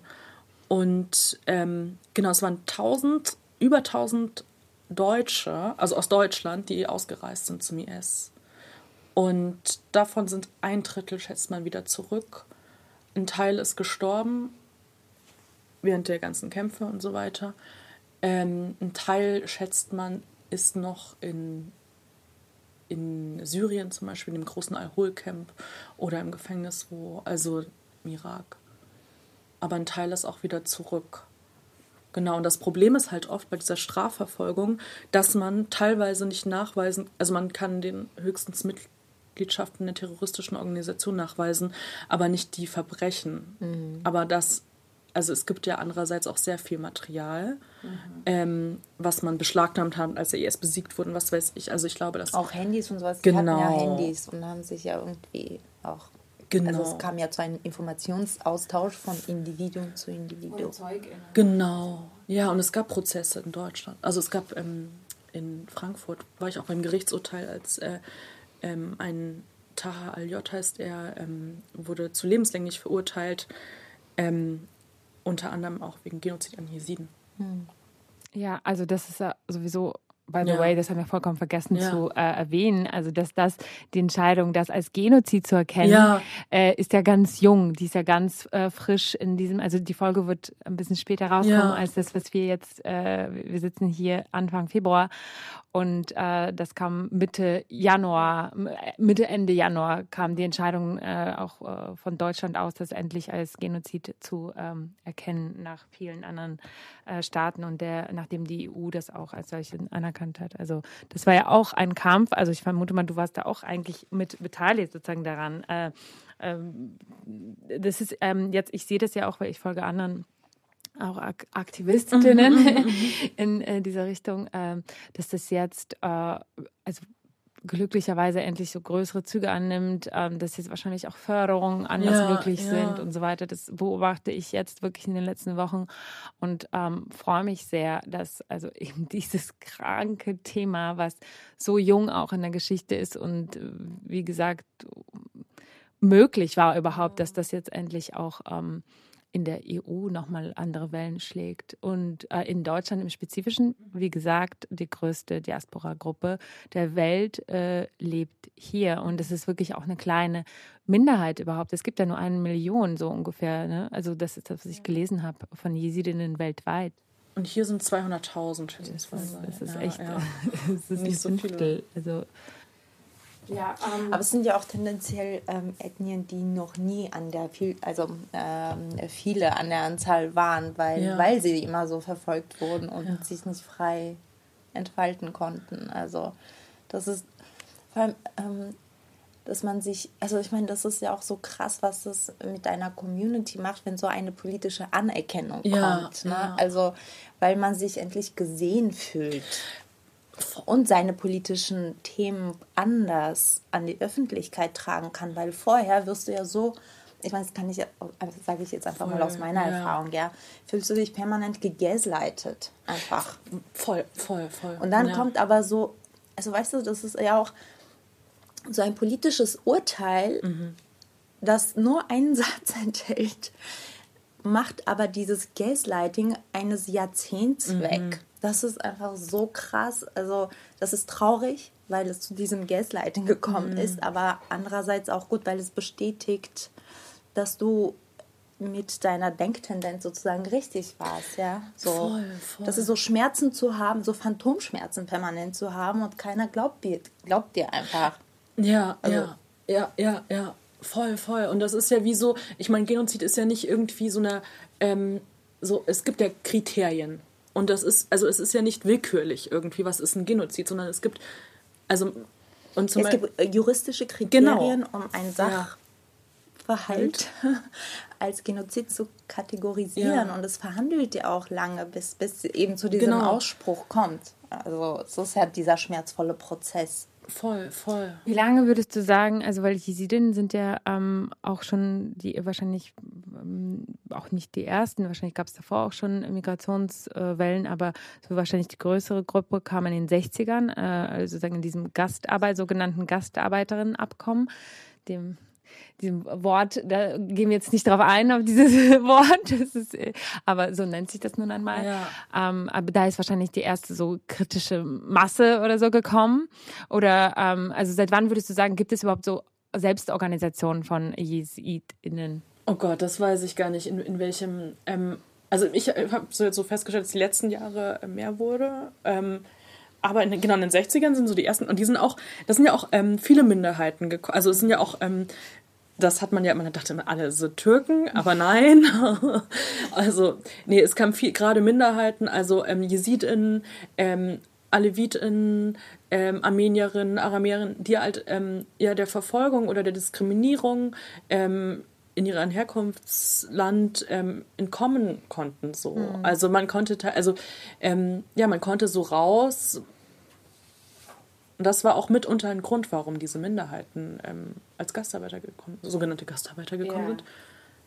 Und ähm, genau, es waren tausend, über tausend Deutsche, also aus Deutschland, die ausgereist sind zum IS. Und davon sind ein Drittel, schätzt man, wieder zurück. Ein Teil ist gestorben während der ganzen Kämpfe und so weiter. Ähm, ein Teil, schätzt man, ist noch in, in Syrien zum Beispiel, in dem großen Al-Hol-Camp oder im Gefängnis, wo, also im Irak. Aber ein Teil ist auch wieder zurück. Genau, und das Problem ist halt oft bei dieser Strafverfolgung, dass man teilweise nicht nachweisen, also man kann den höchstens Mittel Mitgliedschaft in einer terroristischen Organisation nachweisen, aber nicht die Verbrechen. Mhm. Aber das, also es gibt ja andererseits auch sehr viel Material, mhm. ähm, was man beschlagnahmt hat, als der IS besiegt wurde, was weiß ich. Also ich glaube, dass auch Handys und sowas. Genau. Die hatten ja genau. Handys und haben sich ja irgendwie auch Genau. Also es kam ja zu einem Informationsaustausch von Individuum zu Individuum. Genau, Ja, und es gab Prozesse in Deutschland. Also es gab ähm, in Frankfurt, war ich auch beim Gerichtsurteil, als äh, ähm, ein Taha al-J heißt er, ähm, wurde zu lebenslänglich verurteilt, ähm, unter anderem auch wegen Genozid an Jesiden. Hm. Ja, also das ist ja sowieso by the ja. way, das haben wir vollkommen vergessen ja. zu äh, erwähnen, also dass das die Entscheidung, das als Genozid zu erkennen, ja. Äh, ist ja ganz jung, die ist ja ganz äh, frisch in diesem, also die Folge wird ein bisschen später rauskommen als das, was wir jetzt, äh, wir sitzen hier Anfang Februar und äh, das kam Mitte Januar, Mitte, Ende Januar kam die Entscheidung äh, auch äh, von Deutschland aus, das endlich als Genozid zu ähm, erkennen nach vielen anderen äh, Staaten und der, nachdem die EU das auch als solche anerkannt hat. Also das war ja auch ein Kampf. Also ich vermute mal, du warst da auch eigentlich mit beteiligt sozusagen daran. Äh, ähm, das ist ähm, jetzt, ich sehe das ja auch, weil ich folge anderen auch Ak Aktivistinnen mhm, mhm, mhm. in äh, dieser Richtung, äh, dass das jetzt äh, also glücklicherweise endlich so größere Züge annimmt, ähm, dass jetzt wahrscheinlich auch Förderungen anders ja, möglich ja. sind und so weiter. Das beobachte ich jetzt wirklich in den letzten Wochen und ähm, freue mich sehr, dass also eben dieses kranke Thema, was so jung auch in der Geschichte ist und wie gesagt möglich war überhaupt, dass das jetzt endlich auch ähm, in der EU nochmal andere Wellen schlägt. Und äh, in Deutschland im Spezifischen, wie gesagt, die größte Diaspora-Gruppe der Welt äh, lebt hier. Und es ist wirklich auch eine kleine Minderheit überhaupt. Es gibt ja nur eine Million so ungefähr. Ne? Also das ist das, was ich gelesen habe von Jesidinnen weltweit. Und hier sind 200.000. Das, ist, das ist echt, ja. das ist nicht so viel. Also ja, ähm, aber es sind ja auch tendenziell ähm, Ethnien, die noch nie an der viel, also ähm, viele an der Anzahl waren, weil, ja. weil sie immer so verfolgt wurden und ja. sich nicht frei entfalten konnten. Also das ist vor allem, ähm, dass man sich, also ich meine, das ist ja auch so krass, was es mit deiner Community macht, wenn so eine politische Anerkennung ja, kommt. Ne? Also weil man sich endlich gesehen fühlt und seine politischen Themen anders an die Öffentlichkeit tragen kann, weil vorher wirst du ja so, ich meine, das kann ich, also sage ich jetzt einfach voll, mal aus meiner ja. Erfahrung, ja, fühlst du dich permanent gegaslightet, einfach. Voll, voll, voll. Und dann ja. kommt aber so, also weißt du, das ist ja auch so ein politisches Urteil, mhm. das nur einen Satz enthält, macht aber dieses Gaslighting eines Jahrzehnts mhm. weg. Das ist einfach so krass. Also, das ist traurig, weil es zu diesem Gaslighting gekommen mhm. ist, aber andererseits auch gut, weil es bestätigt, dass du mit deiner Denktendenz sozusagen richtig warst, ja. So, voll, voll. Das ist so Schmerzen zu haben, so Phantomschmerzen permanent zu haben und keiner glaubt dir, glaubt dir einfach. Ja, also, ja, ja, ja, ja, voll, voll. Und das ist ja wie so, ich meine, Genozid ist ja nicht irgendwie so eine, ähm, so, es gibt ja Kriterien. Und das ist, also es ist ja nicht willkürlich irgendwie, was ist ein Genozid, sondern es gibt, also und zum es gibt äh, juristische Kriterien, genau. um ein Sachverhalt ja. als Genozid zu kategorisieren. Ja. Und es verhandelt ja auch lange, bis, bis eben zu diesem genau. Ausspruch kommt. Also es ist ja dieser schmerzvolle Prozess. Voll, voll. Wie lange würdest du sagen, also weil die Jesidinnen sind ja ähm, auch schon die wahrscheinlich ähm, auch nicht die ersten, wahrscheinlich gab es davor auch schon Migrationswellen, äh, aber so wahrscheinlich die größere Gruppe kam in den 60ern, äh, also sozusagen in diesem Gastarbeit, sogenannten Gastarbeiterinnenabkommen, dem diesem Wort, da gehen wir jetzt nicht drauf ein, auf dieses Wort, ist, aber so nennt sich das nun einmal. Ja. Ähm, aber da ist wahrscheinlich die erste so kritische Masse oder so gekommen. Oder ähm, also seit wann würdest du sagen, gibt es überhaupt so Selbstorganisationen von JesidInnen? Oh Gott, das weiß ich gar nicht, in, in welchem. Ähm, also ich habe so jetzt so festgestellt, dass die letzten Jahre mehr wurde. Aber in, genau in den 60ern sind so die ersten und die sind auch, das sind ja auch ähm, viele Minderheiten gekommen. Also es sind ja auch ähm, das hat man ja, man dachte immer, alle so Türken, aber nein. also, nee, es kamen viel, gerade Minderheiten, also ähm, JesidInnen, ähm, AlevitInnen, ähm, Armenierinnen, Aramäerinnen, die halt ähm, ja der Verfolgung oder der Diskriminierung ähm, in ihrem Herkunftsland ähm, entkommen konnten. So. Mhm. Also man konnte, also ähm, ja, man konnte so raus, und das war auch mitunter ein Grund, warum diese Minderheiten ähm, als Gastarbeiter gekommen, sogenannte Gastarbeiter gekommen ja. sind.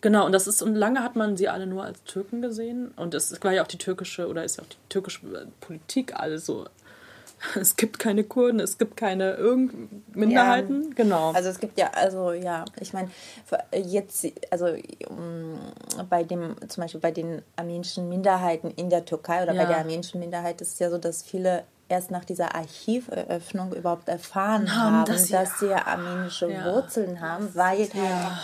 Genau, und das ist, und lange hat man sie alle nur als Türken gesehen. Und es war ja auch die türkische, oder ist ja auch die türkische Politik also es gibt keine Kurden, es gibt keine Irgend Minderheiten. Ja, genau. Also es gibt ja, also ja, ich meine, jetzt, also bei dem, zum Beispiel bei den armenischen Minderheiten in der Türkei oder ja. bei der armenischen Minderheit ist es ja so, dass viele erst nach dieser Archiveröffnung überhaupt erfahren haben, haben dass, dass, sie armenische ja. Wurzeln haben, weil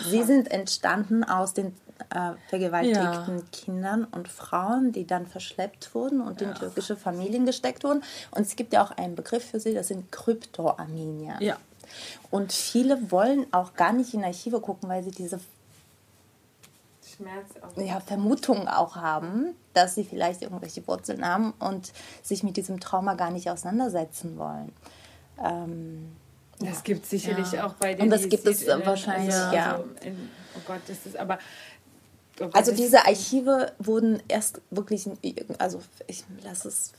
sie sind entstanden aus den äh, vergewaltigten ja. Kindern und Frauen, die dann verschleppt wurden und ja. in türkische Familien gesteckt wurden. Und es gibt ja auch einen Begriff für sie, das sind Krypto-Armenier. Ja. Und viele wollen auch gar nicht in Archive gucken, weil sie diese ja, Vermutungen auch haben, dass sie vielleicht irgendwelche Wurzeln haben und sich mit diesem Trauma gar nicht auseinandersetzen wollen. Ähm, das ja. gibt sicherlich ja. auch bei den Und das gibt es wahrscheinlich, also, ja. Also in, oh Gott, das ist aber also diese Archive wurden erst wirklich, also ich lasse es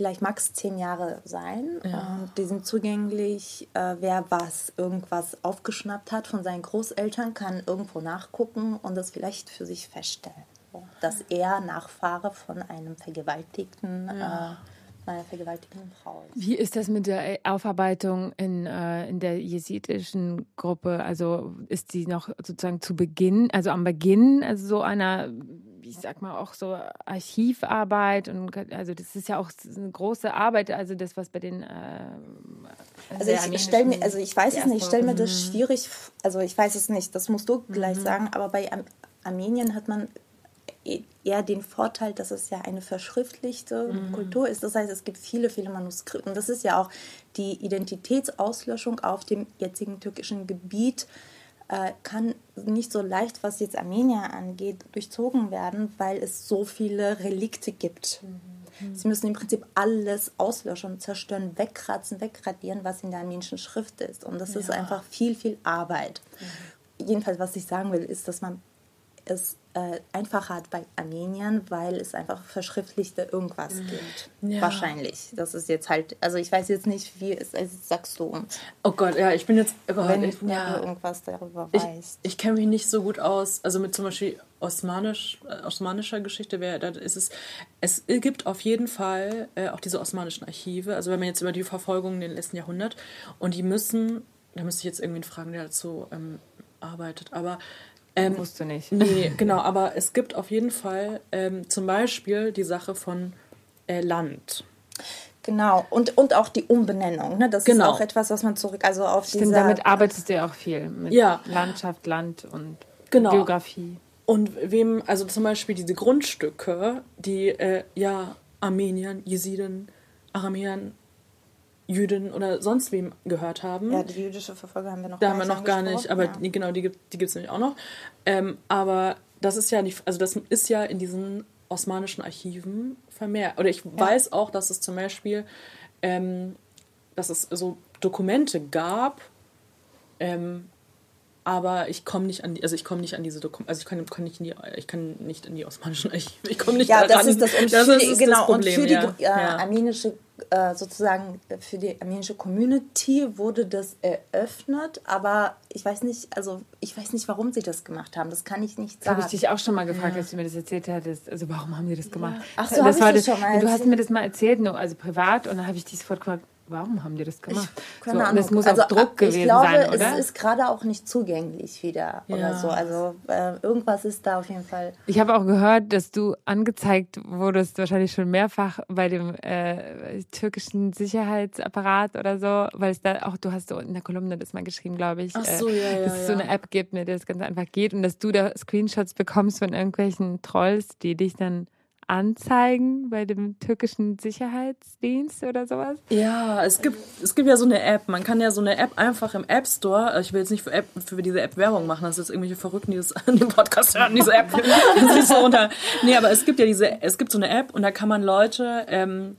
vielleicht max zehn Jahre sein. Ja. Und die sind zugänglich. Äh, wer was, irgendwas aufgeschnappt hat von seinen Großeltern, kann irgendwo nachgucken und das vielleicht für sich feststellen. Dass er Nachfahre von einem Vergewaltigten ja. äh, meiner vergewaltigten Frau ist. Wie ist das mit der Aufarbeitung in, äh, in der jesidischen Gruppe? Also ist die noch sozusagen zu Beginn, also am Beginn, also so einer, ich sag mal auch so Archivarbeit und also das ist ja auch eine große Arbeit, also das, was bei den äh, also ich stelle mir, also ich weiß es nicht, ich stelle mir das schwierig, also ich weiß es nicht, das musst du gleich mhm. sagen, aber bei Armenien hat man eher den Vorteil, dass es ja eine verschriftlichte mhm. Kultur ist. Das heißt, es gibt viele, viele Manuskripte. Und das ist ja auch die Identitätsauslöschung auf dem jetzigen türkischen Gebiet äh, kann nicht so leicht, was jetzt Armenien angeht, durchzogen werden, weil es so viele Relikte gibt. Mhm. Sie müssen im Prinzip alles auslöschen, zerstören, wegkratzen, wegradieren, was in der armenischen Schrift ist. Und das ja. ist einfach viel, viel Arbeit. Mhm. Jedenfalls, was ich sagen will, ist, dass man es äh, einfacher hat bei Armenien, weil es einfach verschriftlichte irgendwas mhm. gibt. Ja. Wahrscheinlich. Das ist jetzt halt, also ich weiß jetzt nicht, wie es also sagst du uns. Oh Gott, ja, ich bin jetzt, oh wenn ich, ja, irgendwas darüber ich, weißt. Ich kenne mich nicht so gut aus, also mit zum Beispiel Osmanisch, äh, osmanischer Geschichte wäre, da ist es, es gibt auf jeden Fall äh, auch diese osmanischen Archive, also wenn man jetzt über die Verfolgung in den letzten Jahrhundert und die müssen, da müsste ich jetzt irgendwen fragen, der dazu ähm, arbeitet, aber ähm, Wusste nicht. Nee, genau, aber es gibt auf jeden Fall ähm, zum Beispiel die Sache von äh, Land. Genau, und, und auch die Umbenennung. Ne? Das genau. ist auch etwas, was man zurück, also auf Stimmt, dieser... damit arbeitest du ja auch viel. Mit ja. Landschaft, Land und genau. Geografie. Und wem, also zum Beispiel diese Grundstücke, die äh, ja Armeniern, Jesiden, Aramäern Jüdin oder sonst wem gehört haben. Ja, die jüdische Verfolger haben wir noch Da haben wir noch gar nicht, aber ja. die, genau, die, die gibt es nämlich auch noch. Ähm, aber das ist ja nicht, also das ist ja in diesen osmanischen Archiven vermehrt. Oder ich ja. weiß auch, dass es zum Beispiel, ähm, dass es so Dokumente gab, ähm, aber ich komme nicht an die, also ich komme nicht an diese Dokumente, also ich kann, kann, nicht in die, ich kann nicht in die osmanischen Archive, ich komme nicht ja, daran. Ja, das ist das, und das, ist genau, das Problem, und für die ja. äh, armenische äh, sozusagen für die armenische Community wurde das eröffnet, aber ich weiß nicht, also ich weiß nicht, warum sie das gemacht haben. Das kann ich nicht sagen. Habe ich dich auch schon mal gefragt, ja. als du mir das erzählt hattest. Also warum haben die das gemacht? Ja. Ach so, das war das, schon mal. Du hast mir das mal erzählt, also privat, und dann habe ich dich sofort gefragt, warum haben die das gemacht? Ich, so, das muss also, Druck gewesen glaube, sein, oder? Ich glaube, es ist gerade auch nicht zugänglich wieder ja. oder so. Also äh, irgendwas ist da auf jeden Fall. Ich habe auch gehört, dass du angezeigt wurdest, wahrscheinlich schon mehrfach bei dem äh, türkischen Sicherheitsapparat oder so, weil es da auch, du hast so in der Kolumne das mal geschrieben, glaube ich, Ach so, ja, ja, dass es so eine App gibt, mit der das ganz einfach geht und dass du da Screenshots bekommst von irgendwelchen Trolls, die dich dann anzeigen bei dem türkischen Sicherheitsdienst oder sowas? Ja, es gibt, es gibt ja so eine App. Man kann ja so eine App einfach im App Store, äh, ich will jetzt nicht für, App, für diese App Werbung machen, das ist jetzt irgendwelche Verrückten, die das an dem Podcast hören, diese App. Nee, aber es gibt ja diese, es gibt so eine App und da kann man Leute, ähm,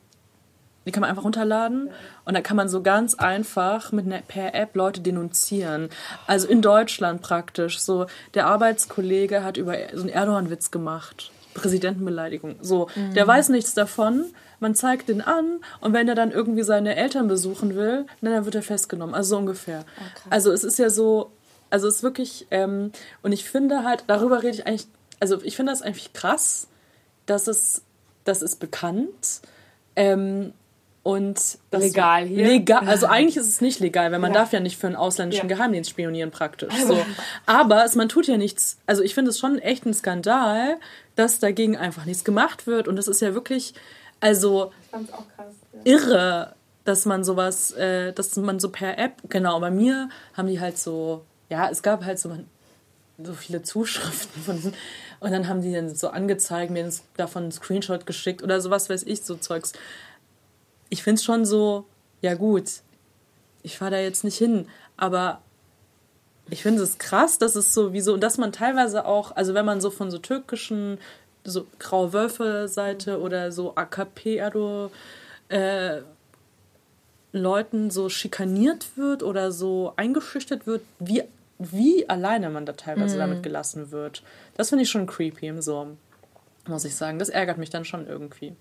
die kann man einfach runterladen und da kann man so ganz einfach mit einer, per App Leute denunzieren. Also in Deutschland praktisch. So, der Arbeitskollege hat über so einen Erdogan-Witz gemacht. Präsidentenbeleidigung. So, mhm. der weiß nichts davon. Man zeigt den an und wenn er dann irgendwie seine Eltern besuchen will, dann wird er festgenommen. Also so ungefähr. Okay. Oh, also es ist ja so, Also es ist wirklich, ähm, und ich finde halt, darüber rede ich eigentlich, also ich finde das eigentlich krass, dass es, das ist bekannt. Ähm, und legal hier. Legal, also eigentlich ist es nicht legal, weil man ja. darf ja nicht für einen ausländischen ja. Geheimdienst spionieren praktisch. So. Aber es, man tut ja nichts. Also ich finde es schon echt ein Skandal, dass dagegen einfach nichts gemacht wird. Und das ist ja wirklich, also krass, ja. irre, dass man sowas, äh, dass man so per App, genau, bei mir haben die halt so, ja, es gab halt so, so viele Zuschriften von und dann haben die dann so angezeigt, mir davon einen Screenshot geschickt oder sowas weiß ich, so Zeugs ich finde es schon so, ja gut, ich fahre da jetzt nicht hin, aber ich finde es krass, dass es so wie so, und dass man teilweise auch, also wenn man so von so türkischen, so Graue Wölfe-Seite oder so AKP-Erdo äh, Leuten so schikaniert wird oder so eingeschüchtert wird, wie, wie alleine man da teilweise mhm. damit gelassen wird. Das finde ich schon creepy, so muss ich sagen. Das ärgert mich dann schon irgendwie.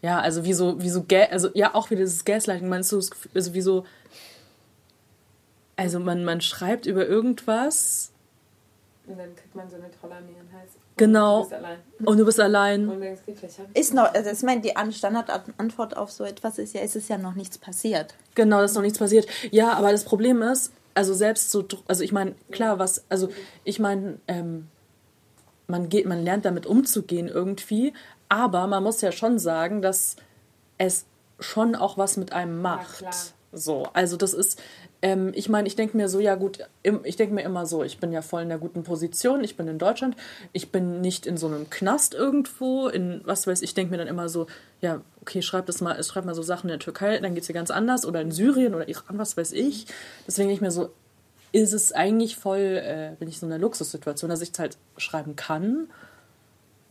Ja, also wie so, wie so, also ja, auch wieder dieses Gaslighting, meinst du, also wie so, also man, man schreibt über irgendwas. Und dann kriegt man so eine tolle an den Hals. Genau. Und du bist allein. Und du bist allein. Und denkst, ist noch, also ich meine, die Standardantwort auf so etwas ist ja, es ist ja noch nichts passiert. Genau, das ist noch nichts passiert. Ja, aber das Problem ist, also selbst so, also ich meine, klar, was, also ich meine, ähm, man geht, man lernt damit umzugehen irgendwie, aber man muss ja schon sagen, dass es schon auch was mit einem macht. Ja, so, also das ist, ähm, ich meine, ich denke mir so, ja gut, ich denke mir immer so, ich bin ja voll in der guten Position, ich bin in Deutschland, ich bin nicht in so einem Knast irgendwo, in was weiß ich, denke mir dann immer so, ja, okay, schreib das mal, schreib mal so Sachen in der Türkei, dann geht es dir ganz anders oder in Syrien oder Iran, was weiß ich. Deswegen denke ich mir so, ist es eigentlich voll, äh, bin ich so in einer Luxussituation, dass ich es halt schreiben kann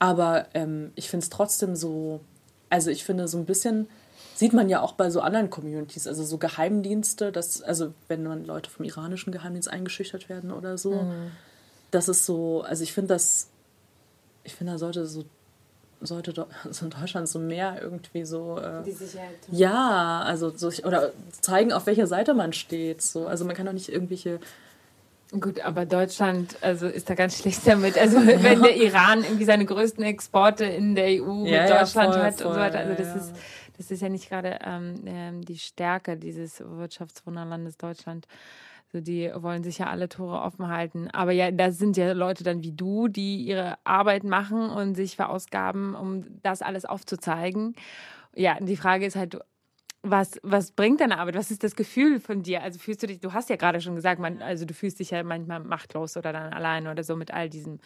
aber ähm, ich finde es trotzdem so, also ich finde so ein bisschen, sieht man ja auch bei so anderen Communities, also so Geheimdienste, dass, also wenn man Leute vom iranischen Geheimdienst eingeschüchtert werden oder so, mhm. das ist so, also ich finde das, ich finde, da sollte so sollte so in Deutschland so mehr irgendwie so äh, die Sicherheit ja also so oder zeigen auf welcher Seite man steht so also man kann doch nicht irgendwelche Gut, aber Deutschland also ist da ganz schlecht damit. Also ja. wenn der Iran irgendwie seine größten Exporte in der EU ja, mit Deutschland ja, voll, hat voll, und so weiter. Also das ist das ist ja nicht gerade ähm, ähm, die Stärke dieses Wirtschaftswunderlandes Deutschland. Also die wollen sich ja alle Tore offen halten. Aber ja, da sind ja Leute dann wie du, die ihre Arbeit machen und sich verausgaben, um das alles aufzuzeigen. Ja, die Frage ist halt, was, was bringt deine Arbeit? Was ist das Gefühl von dir? Also fühlst du dich, du hast ja gerade schon gesagt, man, also du fühlst dich ja manchmal machtlos oder dann allein oder so mit all diesem,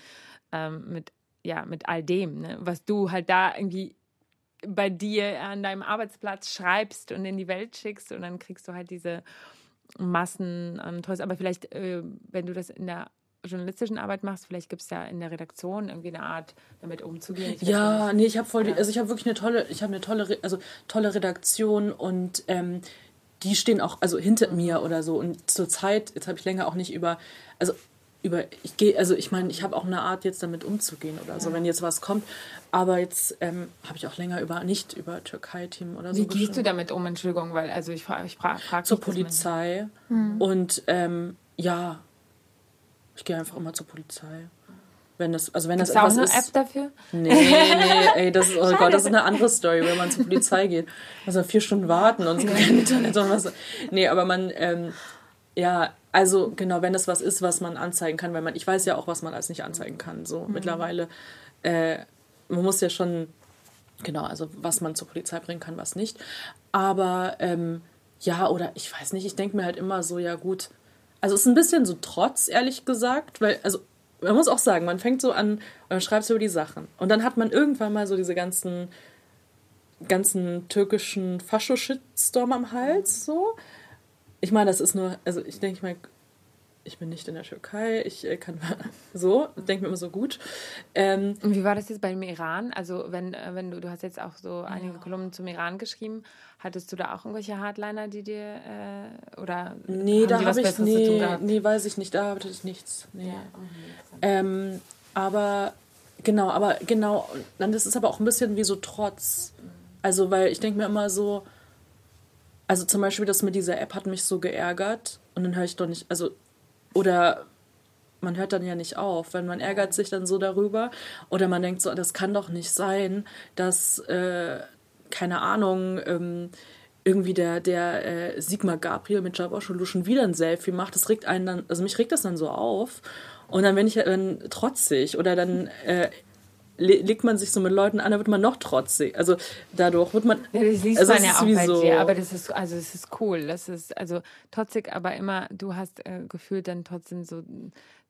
ähm, mit, ja, mit all dem, ne? was du halt da irgendwie bei dir an deinem Arbeitsplatz schreibst und in die Welt schickst und dann kriegst du halt diese Massen an Trolls. Aber vielleicht, äh, wenn du das in der journalistischen Arbeit machst, vielleicht gibt es ja in der Redaktion irgendwie eine Art, damit umzugehen. Ich ja, nee, ich habe voll, die, also ich habe wirklich eine tolle, ich habe eine tolle, also tolle Redaktion und ähm, die stehen auch, also hinter mir oder so. Und zur Zeit, jetzt habe ich länger auch nicht über, also über, ich gehe, also ich meine, ich habe auch eine Art jetzt damit umzugehen oder so, wenn jetzt was kommt. Aber jetzt ähm, habe ich auch länger über, nicht über Türkei-Team oder so. Wie gehst du damit um, Entschuldigung, weil, also ich frage ich frag, frag Zur Polizei. Mhm. Und ähm, ja, ich gehe einfach immer zur Polizei. Wenn das, also wenn Gibt's das etwas auch eine App dafür? Nee, nee, ey, das ist, oh Gott, das ist eine andere Story, wenn man zur Polizei geht. Also vier Stunden warten und es gibt kein Internet und was. Nee, aber man, ähm, ja, also genau, wenn das was ist, was man anzeigen kann, weil man, ich weiß ja auch, was man als nicht anzeigen kann. So mhm. mittlerweile, äh, man muss ja schon, genau, also was man zur Polizei bringen kann, was nicht. Aber ähm, ja, oder ich weiß nicht, ich denke mir halt immer so, ja gut, also es ist ein bisschen so Trotz, ehrlich gesagt, weil, also man muss auch sagen, man fängt so an und dann schreibst du über die Sachen. Und dann hat man irgendwann mal so diese ganzen, ganzen türkischen Fascho-Shitstorm am Hals, so. Ich meine, das ist nur, also ich denke mal, ich bin nicht in der Türkei, ich äh, kann so, denke mir immer so gut. Ähm, und wie war das jetzt beim Iran? Also wenn, äh, wenn du, du hast jetzt auch so einige ja. Kolumnen zum Iran geschrieben, hattest du da auch irgendwelche Hardliner, die dir äh, oder Nee, da habe ich nee, nee, weiß ich nicht, da hatte ich nichts. Nee. Ja. Ähm, aber genau, aber genau, dann das ist aber auch ein bisschen wie so Trotz. Also, weil ich denke mir immer so, also zum Beispiel das mit dieser App hat mich so geärgert und dann höre ich doch nicht, also oder man hört dann ja nicht auf, weil man ärgert sich dann so darüber oder man denkt so, das kann doch nicht sein, dass, äh, keine Ahnung, ähm, irgendwie der, der äh, Sigmar Gabriel mit Jaboschu schon wieder ein Selfie macht, das regt einen dann, also mich regt das dann so auf. Und dann, wenn ich dann trotzig oder dann äh, legt man sich so mit Leuten an, dann wird man noch trotzig. Also dadurch wird man. Ja, das liest also man ja auch bei so dir, aber das ist, also es ist cool. Das ist also trotzig, aber immer, du hast äh, gefühlt dann trotzdem so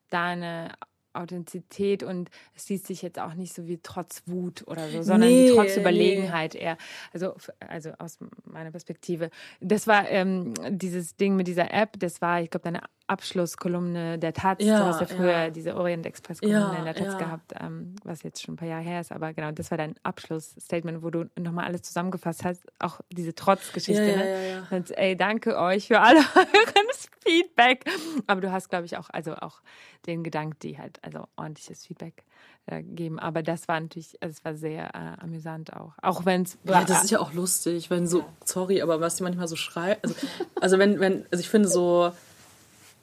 deine Authentizität und es liest sich jetzt auch nicht so wie trotz Wut oder so, sondern nee, wie trotz Überlegenheit nee. eher. Also, also aus meiner Perspektive. Das war ähm, dieses Ding mit dieser App, das war, ich glaube, deine Abschlusskolumne der Taz. Ja, du hast ja früher ja. diese Orient Express Kolumne ja, in der Taz gehabt, ähm, was jetzt schon ein paar Jahre her ist, aber genau, das war dein Abschlussstatement, wo du nochmal alles zusammengefasst hast, auch diese Trotzgeschichte. Ne? Und, ey, danke euch für alle euren Feedback. Aber du hast, glaube ich, auch, also auch den Gedanken, die halt, also ordentliches Feedback äh, geben. Aber das war natürlich, also es war sehr äh, amüsant auch. Auch wenn es. Ja, das ist ja auch lustig, wenn so, sorry, aber was die manchmal so schreiben. Also, also wenn, wenn, also ich finde so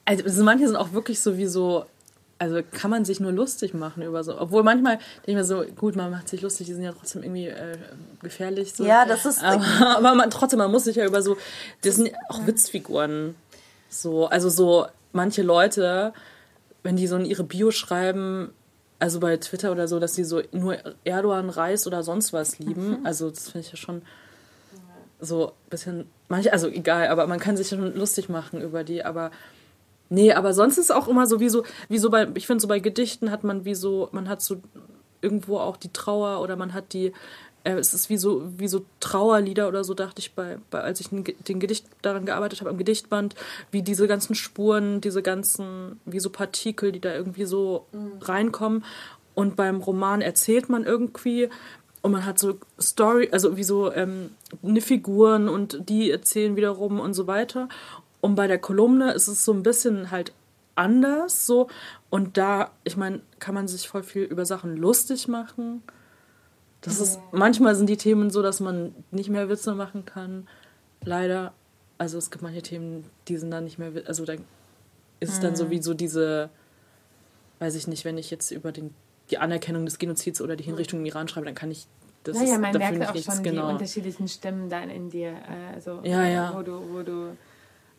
also manche sind auch wirklich so wie so, also kann man sich nur lustig machen über so. Obwohl manchmal denke ich mir so, gut, man macht sich lustig, die sind ja trotzdem irgendwie äh, gefährlich. So. Ja, das ist. Aber, aber man, trotzdem, man muss sich ja über so, das sind auch Witzfiguren. So, also so manche Leute, wenn die so in ihre Bio schreiben, also bei Twitter oder so, dass sie so nur Erdogan, Reis oder sonst was lieben. Mhm. Also das finde ich ja schon so ein bisschen, manche, also egal, aber man kann sich schon lustig machen über die, aber Nee, aber sonst ist es auch immer so wie so, wie so bei, ich finde so bei Gedichten hat man wie so, man hat so irgendwo auch die Trauer oder man hat die, äh, es ist wie so, wie so Trauerlieder oder so, dachte ich bei, bei als ich den, Gedicht daran gearbeitet habe, am Gedichtband, wie diese ganzen Spuren, diese ganzen, wie so Partikel, die da irgendwie so mhm. reinkommen. Und beim Roman erzählt man irgendwie und man hat so Story, also wie so ähm, eine Figuren und die erzählen wiederum und so weiter. Und bei der Kolumne ist es so ein bisschen halt anders so. Und da, ich meine, kann man sich voll viel über Sachen lustig machen. Das ist, manchmal sind die Themen so, dass man nicht mehr Witze machen kann. Leider. Also es gibt manche Themen, die sind dann nicht mehr, also da ist es dann so mhm. wie so diese, weiß ich nicht, wenn ich jetzt über den, die Anerkennung des Genozids oder die Hinrichtung im Iran schreibe, dann kann ich das naja, man merkt auch schon genau. die unterschiedlichen Stimmen dann in dir, äh, also ja, ja. wo du, wo du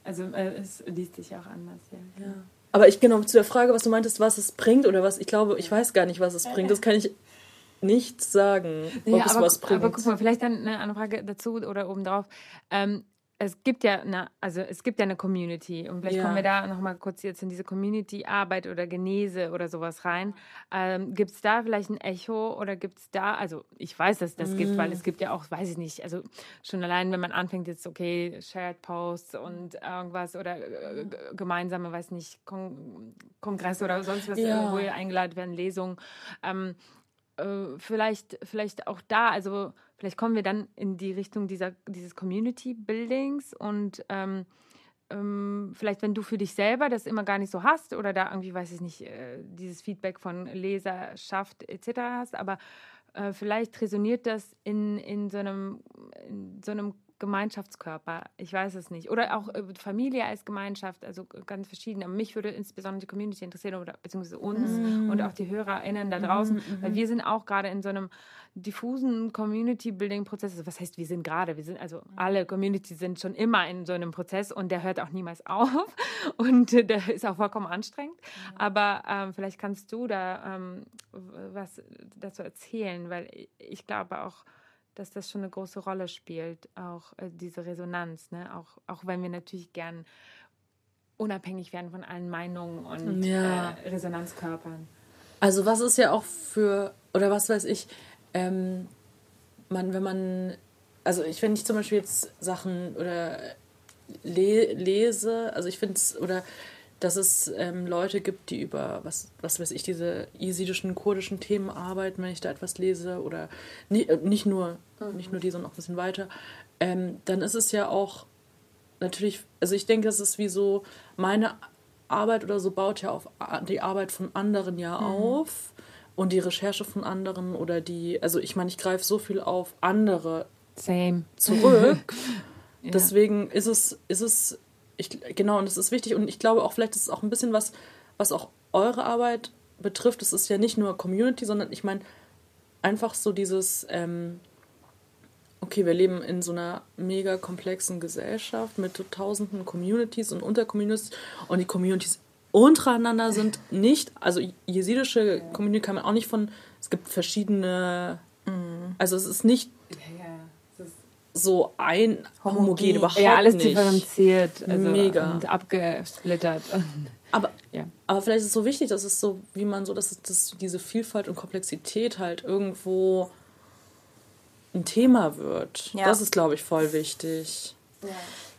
also äh, es liest sich auch anders, ja. ja. Aber ich genau zu der Frage, was du meintest, was es bringt oder was, ich glaube, ich weiß gar nicht, was es bringt. Das kann ich nicht sagen, ob ja, es aber, was bringt. Aber guck mal, vielleicht dann eine Frage dazu oder obendrauf. Ähm, es gibt ja eine, also es gibt ja eine Community und vielleicht ja. kommen wir da nochmal kurz jetzt in diese Community-Arbeit oder Genese oder sowas rein. Ähm, gibt es da vielleicht ein Echo oder gibt es da, also ich weiß, dass das mm. gibt, weil es gibt ja auch, weiß ich nicht, also schon allein, wenn man anfängt jetzt, okay, Shared Posts und irgendwas oder äh, gemeinsame, weiß nicht, Kon Kongresse oder sonst was, ja. wo ihr eingeladen werden, Lesungen. Ähm, äh, vielleicht, vielleicht auch da, also vielleicht kommen wir dann in die Richtung dieser, dieses Community Buildings und ähm, ähm, vielleicht, wenn du für dich selber das immer gar nicht so hast oder da irgendwie, weiß ich nicht, äh, dieses Feedback von Leserschaft etc. hast, aber äh, vielleicht resoniert das in, in, so einem, in so einem Gemeinschaftskörper. Ich weiß es nicht. Oder auch äh, Familie als Gemeinschaft, also ganz verschieden. Aber mich würde insbesondere die Community interessieren, oder beziehungsweise uns mm. und auch die HörerInnen da draußen, mm, weil wir sind auch gerade in so einem diffusen Community-Building-Prozess. Also was heißt, wir sind gerade? Wir sind, also alle Communities sind schon immer in so einem Prozess und der hört auch niemals auf und der ist auch vollkommen anstrengend. Aber ähm, vielleicht kannst du da ähm, was dazu erzählen, weil ich glaube auch, dass das schon eine große Rolle spielt, auch äh, diese Resonanz, ne? auch, auch wenn wir natürlich gern unabhängig werden von allen Meinungen und ja. äh, Resonanzkörpern. Also was ist ja auch für, oder was weiß ich, ähm, man, wenn man, also ich, wenn ich zum Beispiel jetzt Sachen oder le lese, also ich finde es, oder dass es ähm, Leute gibt, die über, was, was weiß ich, diese jesidischen, kurdischen Themen arbeiten, wenn ich da etwas lese, oder nie, äh, nicht, nur, mhm. nicht nur die, sondern auch ein bisschen weiter, ähm, dann ist es ja auch natürlich, also ich denke, es ist wie so, meine Arbeit oder so baut ja auf die Arbeit von anderen ja mhm. auf und die Recherche von anderen oder die, also ich meine, ich greife so viel auf andere Same. zurück. ja. Deswegen ist es, ist es ich, genau, und das ist wichtig. Und ich glaube auch, vielleicht ist es auch ein bisschen was, was auch eure Arbeit betrifft. Es ist ja nicht nur Community, sondern ich meine, einfach so dieses, ähm, okay, wir leben in so einer mega komplexen Gesellschaft mit tausenden Communities und Untercommunities und die Communities untereinander sind nicht, also jesidische Community kann man auch nicht von, es gibt verschiedene, mhm. also es ist nicht so ein homogen, überhaupt ja, alles nicht. differenziert, also mega und abgesplittert. Aber, ja. aber vielleicht ist es so wichtig, dass es so, wie man so, dass, dass diese Vielfalt und Komplexität halt irgendwo ein Thema wird. Ja. Das ist, glaube ich, voll wichtig. Ja.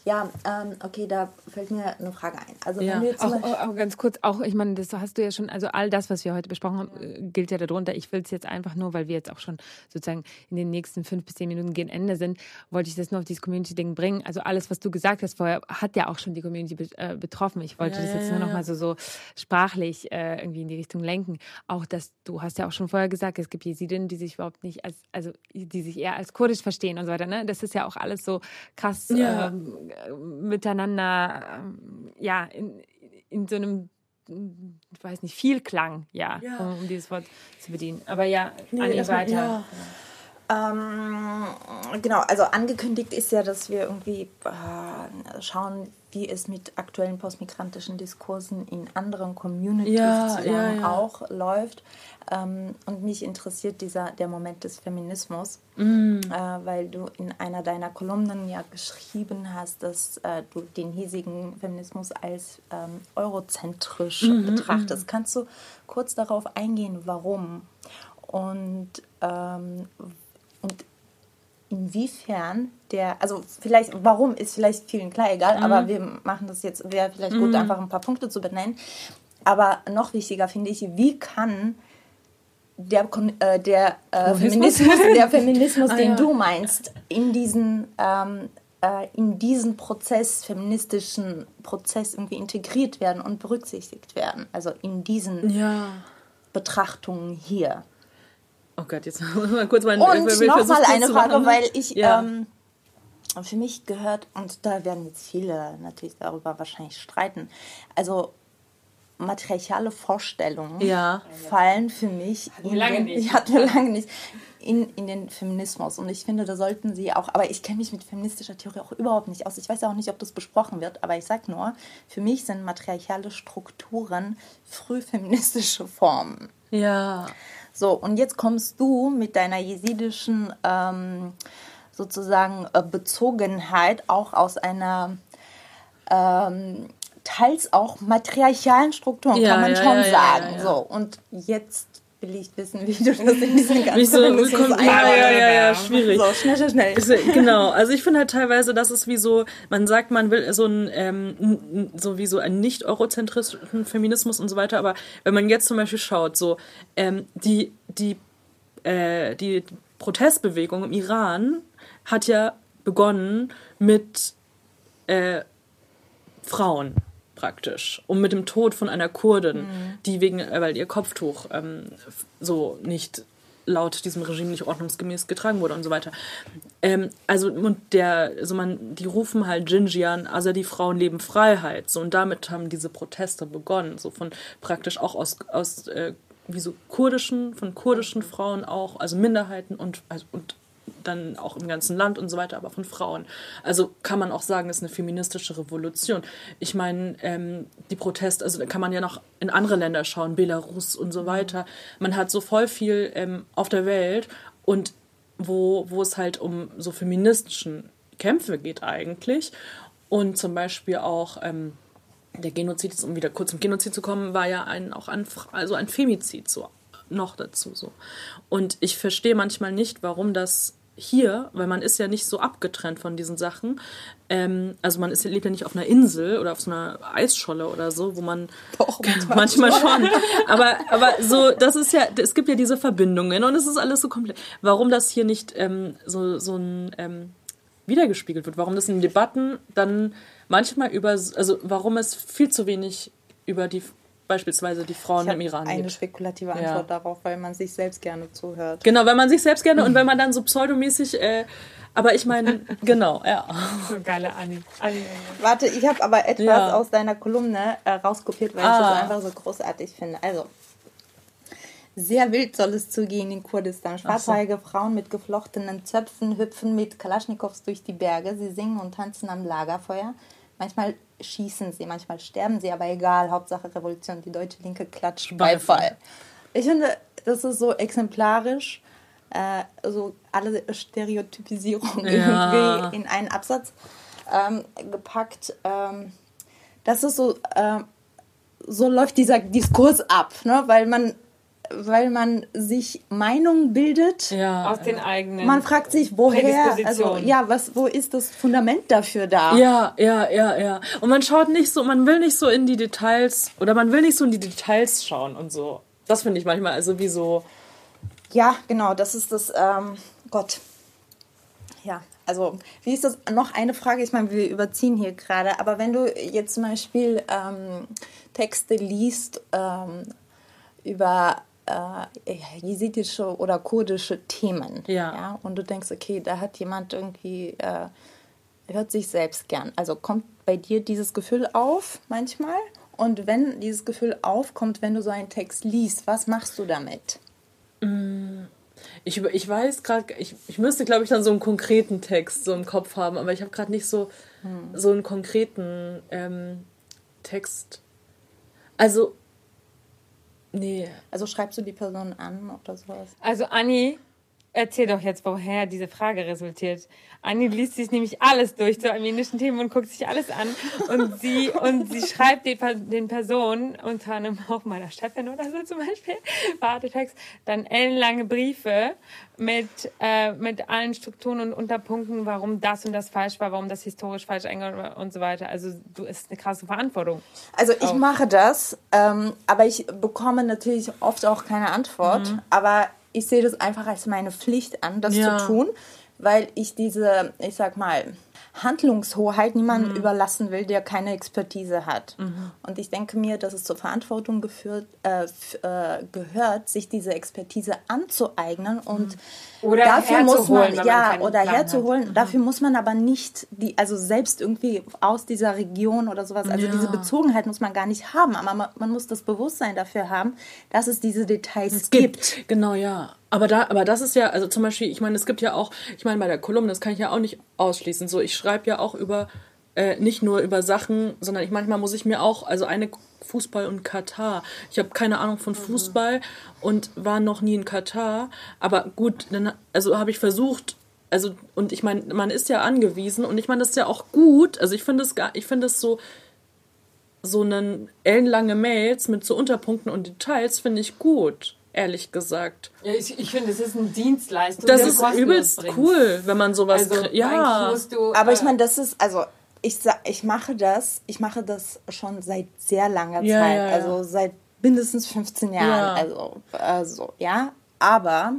Ja, ähm, okay, da fällt mir eine Frage ein. Also ja. wenn auch, auch, ganz kurz, auch, ich meine, das hast du ja schon, also all das, was wir heute besprochen haben, äh, gilt ja darunter. Ich will es jetzt einfach nur, weil wir jetzt auch schon sozusagen in den nächsten fünf bis zehn Minuten gegen Ende sind, wollte ich das nur auf dieses Community-Ding bringen. Also alles, was du gesagt hast vorher, hat ja auch schon die Community be äh, betroffen. Ich wollte ja, das jetzt nur noch mal so, so sprachlich äh, irgendwie in die Richtung lenken. Auch dass du hast ja auch schon vorher gesagt, es gibt Jesidinnen, die sich überhaupt nicht als, also die sich eher als kurdisch verstehen und so weiter. Ne? Das ist ja auch alles so krass. Ja. Ähm, miteinander, ähm, ja, in, in so einem ich weiß nicht, viel Klang, ja, ja. Um, um, dieses Wort zu bedienen. Aber ja, nee, Anni, weiter. Ja. Ähm, genau, also angekündigt ist ja, dass wir irgendwie äh, schauen, wie es mit aktuellen postmigrantischen Diskursen in anderen Communities ja, ja, ja. auch läuft. Ähm, und mich interessiert dieser der Moment des Feminismus, mm. äh, weil du in einer deiner Kolumnen ja geschrieben hast, dass äh, du den hiesigen Feminismus als ähm, eurozentrisch mm -hmm. betrachtest. Kannst du kurz darauf eingehen, warum? Und ähm, inwiefern der, also vielleicht, warum ist vielleicht vielen klar egal, mhm. aber wir machen das jetzt, wäre vielleicht mhm. gut, einfach ein paar Punkte zu benennen. Aber noch wichtiger finde ich, wie kann der, äh, der äh, Feminismus, der Feminismus, ah, den ja. du meinst, in diesen, ähm, äh, in diesen Prozess, feministischen Prozess irgendwie integriert werden und berücksichtigt werden. Also in diesen ja. Betrachtungen hier. Oh Gott, jetzt muss mal kurz mal Und nochmal eine Frage, weil ich ja. ähm, für mich gehört, und da werden jetzt viele natürlich darüber wahrscheinlich streiten, also matriarchale Vorstellungen ja. fallen für mich hatten in lange den, nicht. hatten wir lange nicht in, in den Feminismus und ich finde da sollten sie auch aber ich kenne mich mit feministischer Theorie auch überhaupt nicht aus ich weiß auch nicht ob das besprochen wird aber ich sag nur für mich sind matriarchale Strukturen frühfeministische Formen ja so, und jetzt kommst du mit deiner jesidischen ähm, sozusagen äh, Bezogenheit auch aus einer ähm, teils auch matriarchalen Struktur, ja, kann man ja, schon ja, sagen. So, und jetzt will ich wissen, wie du das in diesen ganzen so, ja, ja, ja, ja, schwierig. So, schnell, schnell, schnell. Also, genau, also ich finde halt teilweise, dass es wie so, man sagt, man will so ein, ähm, so wie so einen nicht eurozentrischen Feminismus und so weiter, aber wenn man jetzt zum Beispiel schaut, so, ähm, die, die, äh, die Protestbewegung im Iran hat ja begonnen mit äh, Frauen praktisch. Und mit dem Tod von einer Kurdin, mhm. die wegen, äh, weil ihr Kopftuch ähm, so nicht laut diesem Regime nicht ordnungsgemäß getragen wurde und so weiter. Ähm, also und der, also man, die rufen halt Jinjian, also die Frauen leben Freiheit. So und damit haben diese Proteste begonnen, so von praktisch auch aus aus äh, wie so kurdischen, von kurdischen Frauen auch, also Minderheiten und also, und dann auch im ganzen Land und so weiter, aber von Frauen. Also kann man auch sagen, es ist eine feministische Revolution. Ich meine, ähm, die Proteste, also da kann man ja noch in andere Länder schauen, Belarus und so weiter. Man hat so voll viel ähm, auf der Welt und wo, wo es halt um so feministischen Kämpfe geht eigentlich. Und zum Beispiel auch ähm, der Genozid, um wieder kurz zum Genozid zu kommen, war ja ein, auch ein, also ein Femizid so noch dazu so. Und ich verstehe manchmal nicht, warum das hier, weil man ist ja nicht so abgetrennt von diesen Sachen. Ähm, also man ist, lebt ja nicht auf einer Insel oder auf so einer Eisscholle oder so, wo man Doch, manchmal schon. aber, aber so, das ist ja, es gibt ja diese Verbindungen und es ist alles so komplett. Warum das hier nicht ähm, so, so ein ähm, wiedergespiegelt wird, warum das in Debatten dann manchmal über, also warum es viel zu wenig über die beispielsweise die Frauen im Iran eine gibt. spekulative Antwort ja. darauf, weil man sich selbst gerne zuhört. Genau, weil man sich selbst gerne und wenn man dann so pseudomäßig, äh, aber ich meine, genau, ja. So geile Anni. Anni. Warte, ich habe aber etwas ja. aus deiner Kolumne äh, rauskopiert, weil ah. ich das einfach so großartig finde. Also, sehr wild soll es zugehen in Kurdistan. Schwarzhaarige so. Frauen mit geflochtenen Zöpfen hüpfen mit Kalaschnikows durch die Berge. Sie singen und tanzen am Lagerfeuer. Manchmal schießen sie, manchmal sterben sie, aber egal, Hauptsache Revolution. Die deutsche Linke klatscht Beifall. Ich finde, das ist so exemplarisch, äh, so alle Stereotypisierungen ja. irgendwie in einen Absatz ähm, gepackt. Ähm, das ist so, äh, so läuft dieser Diskurs ab, ne? weil man weil man sich Meinung bildet. Ja. Aus den eigenen. Man fragt sich, woher, also ja, was, wo ist das Fundament dafür da? Ja, ja, ja, ja. Und man schaut nicht so, man will nicht so in die Details oder man will nicht so in die Details schauen und so. Das finde ich manchmal also wie so. Ja, genau, das ist das, ähm, Gott. Ja, also wie ist das? Noch eine Frage, ich meine, wir überziehen hier gerade, aber wenn du jetzt zum Beispiel ähm, Texte liest ähm, über äh, jesidische oder kurdische Themen. Ja. ja. Und du denkst, okay, da hat jemand irgendwie, äh, hört sich selbst gern. Also kommt bei dir dieses Gefühl auf manchmal? Und wenn dieses Gefühl aufkommt, wenn du so einen Text liest, was machst du damit? Mm, ich, ich weiß gerade, ich, ich müsste, glaube ich, dann so einen konkreten Text so im Kopf haben, aber ich habe gerade nicht so, hm. so einen konkreten ähm, Text. Also Nee. Also schreibst du die Person an oder sowas? Also Anni, erzähl doch jetzt, woher diese Frage resultiert. Anni liest sich nämlich alles durch zu armenischen Themen und guckt sich alles an. Und sie, und sie schreibt den, den Personen, unter anderem auch meiner Chefin oder so zum Beispiel, Wartetext, dann ellenlange Briefe mit, äh, mit allen Strukturen und Unterpunkten, warum das und das falsch war, warum das historisch falsch eingegangen und so weiter. Also du ist eine krasse Verantwortung. Also ich auch. mache das, ähm, aber ich bekomme natürlich oft auch keine Antwort. Mhm. Aber ich sehe das einfach als meine Pflicht an, das ja. zu tun, weil ich diese, ich sag mal, Handlungshoheit niemandem mhm. überlassen will, der keine Expertise hat. Mhm. Und ich denke mir, dass es zur Verantwortung geführt, äh, äh, gehört, sich diese Expertise anzueignen und mhm. oder dafür muss man ja oder Plan herzuholen. Mhm. Dafür muss man aber nicht die, also selbst irgendwie aus dieser Region oder sowas. Also ja. diese Bezogenheit muss man gar nicht haben, aber man, man, muss das Bewusstsein dafür haben, dass es diese Details es gibt. gibt. Genau, ja. Aber da, aber das ist ja, also zum Beispiel, ich meine, es gibt ja auch, ich meine, bei der Kolumne, das kann ich ja auch nicht ausschließen. So, ich schreibe ja auch über, äh, nicht nur über Sachen, sondern ich manchmal muss ich mir auch, also eine Fußball und Katar. Ich habe keine Ahnung von mhm. Fußball und war noch nie in Katar. Aber gut, dann, also habe ich versucht, also, und ich meine, man ist ja angewiesen und ich meine, das ist ja auch gut. Also ich finde es gar, ich finde es so, so einen ellenlange Mails mit so Unterpunkten und Details finde ich gut ehrlich gesagt. Ja, ich, ich finde, es ist ein Dienstleistung. Das ist übelst cool, wenn man sowas also, Ja. Du, Aber ich äh, meine, das ist, also ich, ich mache das, ich mache das schon seit sehr langer ja, Zeit. Ja, ja. Also seit mindestens 15 Jahren. Also, also, ja. Aber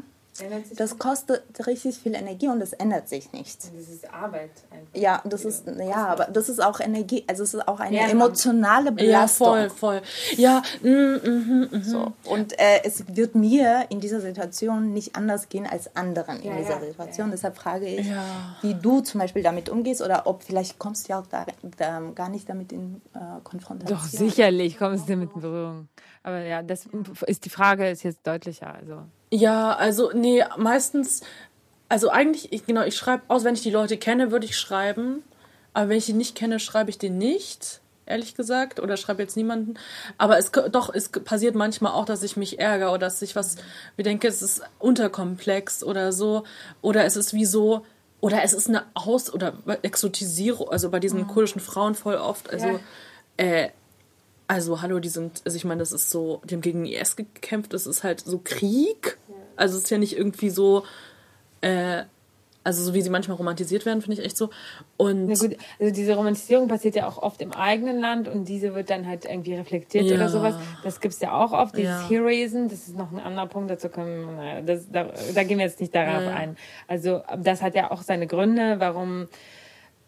das kostet richtig viel Energie und es ändert sich nichts. Das ist Arbeit. Einfach. Ja, das ist ja, aber das ist auch Energie, also es ist auch eine ja, emotionale Belastung. Ja, voll, voll. Ja, mm, mm, mm, so und äh, es wird mir in dieser Situation nicht anders gehen als anderen in ja, dieser Situation. Deshalb frage ich, wie du zum Beispiel damit umgehst oder ob vielleicht kommst du ja auch da, da gar nicht damit in äh, Konfrontation. Doch sicherlich kommst du damit in Berührung. Aber ja, das ist die Frage ist jetzt deutlicher. Also ja, also nee, meistens, also eigentlich, ich, genau, ich schreibe aus, wenn ich die Leute kenne, würde ich schreiben. Aber wenn ich die nicht kenne, schreibe ich den nicht, ehrlich gesagt, oder schreibe jetzt niemanden. Aber es doch, es passiert manchmal auch, dass ich mich ärgere oder dass ich was, wie denke, es ist unterkomplex oder so. Oder es ist wie so, oder es ist eine Aus- oder Exotisierung, also bei diesen mhm. kurdischen Frauen voll oft, also ja. äh, also, hallo, die sind, also ich meine, das ist so, die haben gegen IS gekämpft, das ist halt so Krieg. Also es ist ja nicht irgendwie so, äh, also so wie sie manchmal romantisiert werden, finde ich echt so. Und Na gut, also diese Romantisierung passiert ja auch oft im eigenen Land und diese wird dann halt irgendwie reflektiert ja. oder sowas. Das gibt es ja auch oft, dieses ja. Heroism, das ist noch ein anderer Punkt, dazu können, naja, das, da, da gehen wir jetzt nicht darauf ja. ein. Also das hat ja auch seine Gründe, warum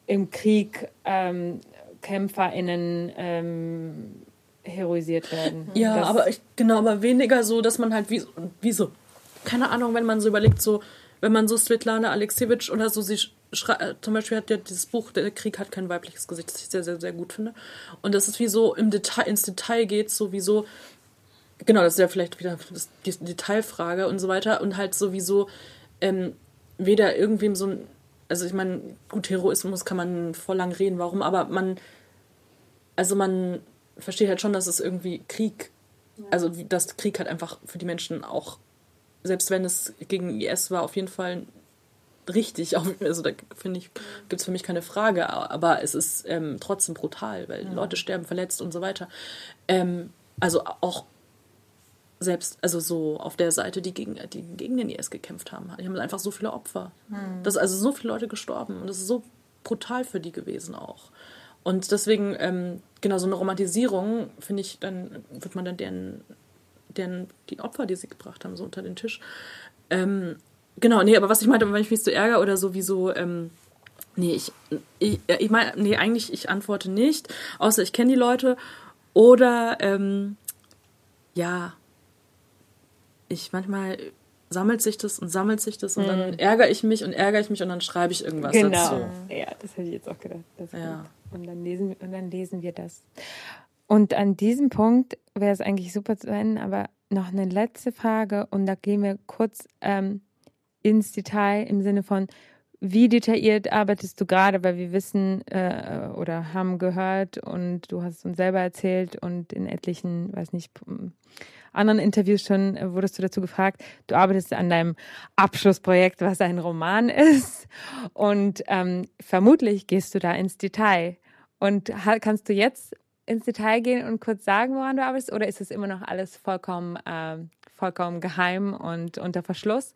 im Krieg ähm, KämpferInnen ähm, heroisiert werden. Ja, das, aber ich, genau, aber weniger so, dass man halt wie, wie so, keine Ahnung, wenn man so überlegt, so, wenn man so Svetlana Alexievich oder so, sie äh, zum Beispiel hat ja dieses Buch, Der Krieg hat kein weibliches Gesicht, das ich sehr, sehr, sehr gut finde. Und das ist wie so im Detail, ins Detail geht, so wie so, genau, das ist ja vielleicht wieder die Detailfrage und so weiter und halt sowieso ähm, weder irgendwem so ein, also ich meine, gut, Heroismus kann man voll lang reden, warum, aber man, also man versteht halt schon, dass es irgendwie Krieg, ja. also dass Krieg halt einfach für die Menschen auch, selbst wenn es gegen IS war, auf jeden Fall richtig. Also da finde ich, gibt es für mich keine Frage, aber es ist ähm, trotzdem brutal, weil ja. Leute sterben verletzt und so weiter. Ähm, also auch selbst, also so auf der Seite, die gegen, die gegen den IS gekämpft haben. Die haben einfach so viele Opfer. Mhm. Das also so viele Leute gestorben und das ist so brutal für die gewesen auch. Und deswegen, ähm, genau, so eine Romantisierung, finde ich, dann wird man dann deren, deren, die Opfer, die sie gebracht haben, so unter den Tisch. Ähm, genau, nee, aber was ich meinte, wenn ich mich so ärgere oder sowieso, ähm, nee, ich, ich, ich meine, nee, eigentlich, ich antworte nicht, außer ich kenne die Leute. Oder, ähm, ja, ich manchmal sammelt sich das und sammelt sich das und hm. dann ärgere ich mich und ärgere ich mich und dann schreibe ich irgendwas genau. dazu. Ja, das hätte ich jetzt auch gedacht. ja. Und dann lesen und dann lesen wir das. Und an diesem Punkt wäre es eigentlich super zu enden, aber noch eine letzte Frage und da gehen wir kurz ähm, ins Detail im Sinne von, wie detailliert arbeitest du gerade, weil wir wissen äh, oder haben gehört und du hast uns selber erzählt und in etlichen, weiß nicht, anderen Interviews schon äh, wurdest du dazu gefragt, du arbeitest an deinem Abschlussprojekt, was ein Roman ist und ähm, vermutlich gehst du da ins Detail. Und kannst du jetzt ins Detail gehen und kurz sagen, woran du arbeitest oder ist es immer noch alles vollkommen, äh, vollkommen geheim und unter Verschluss?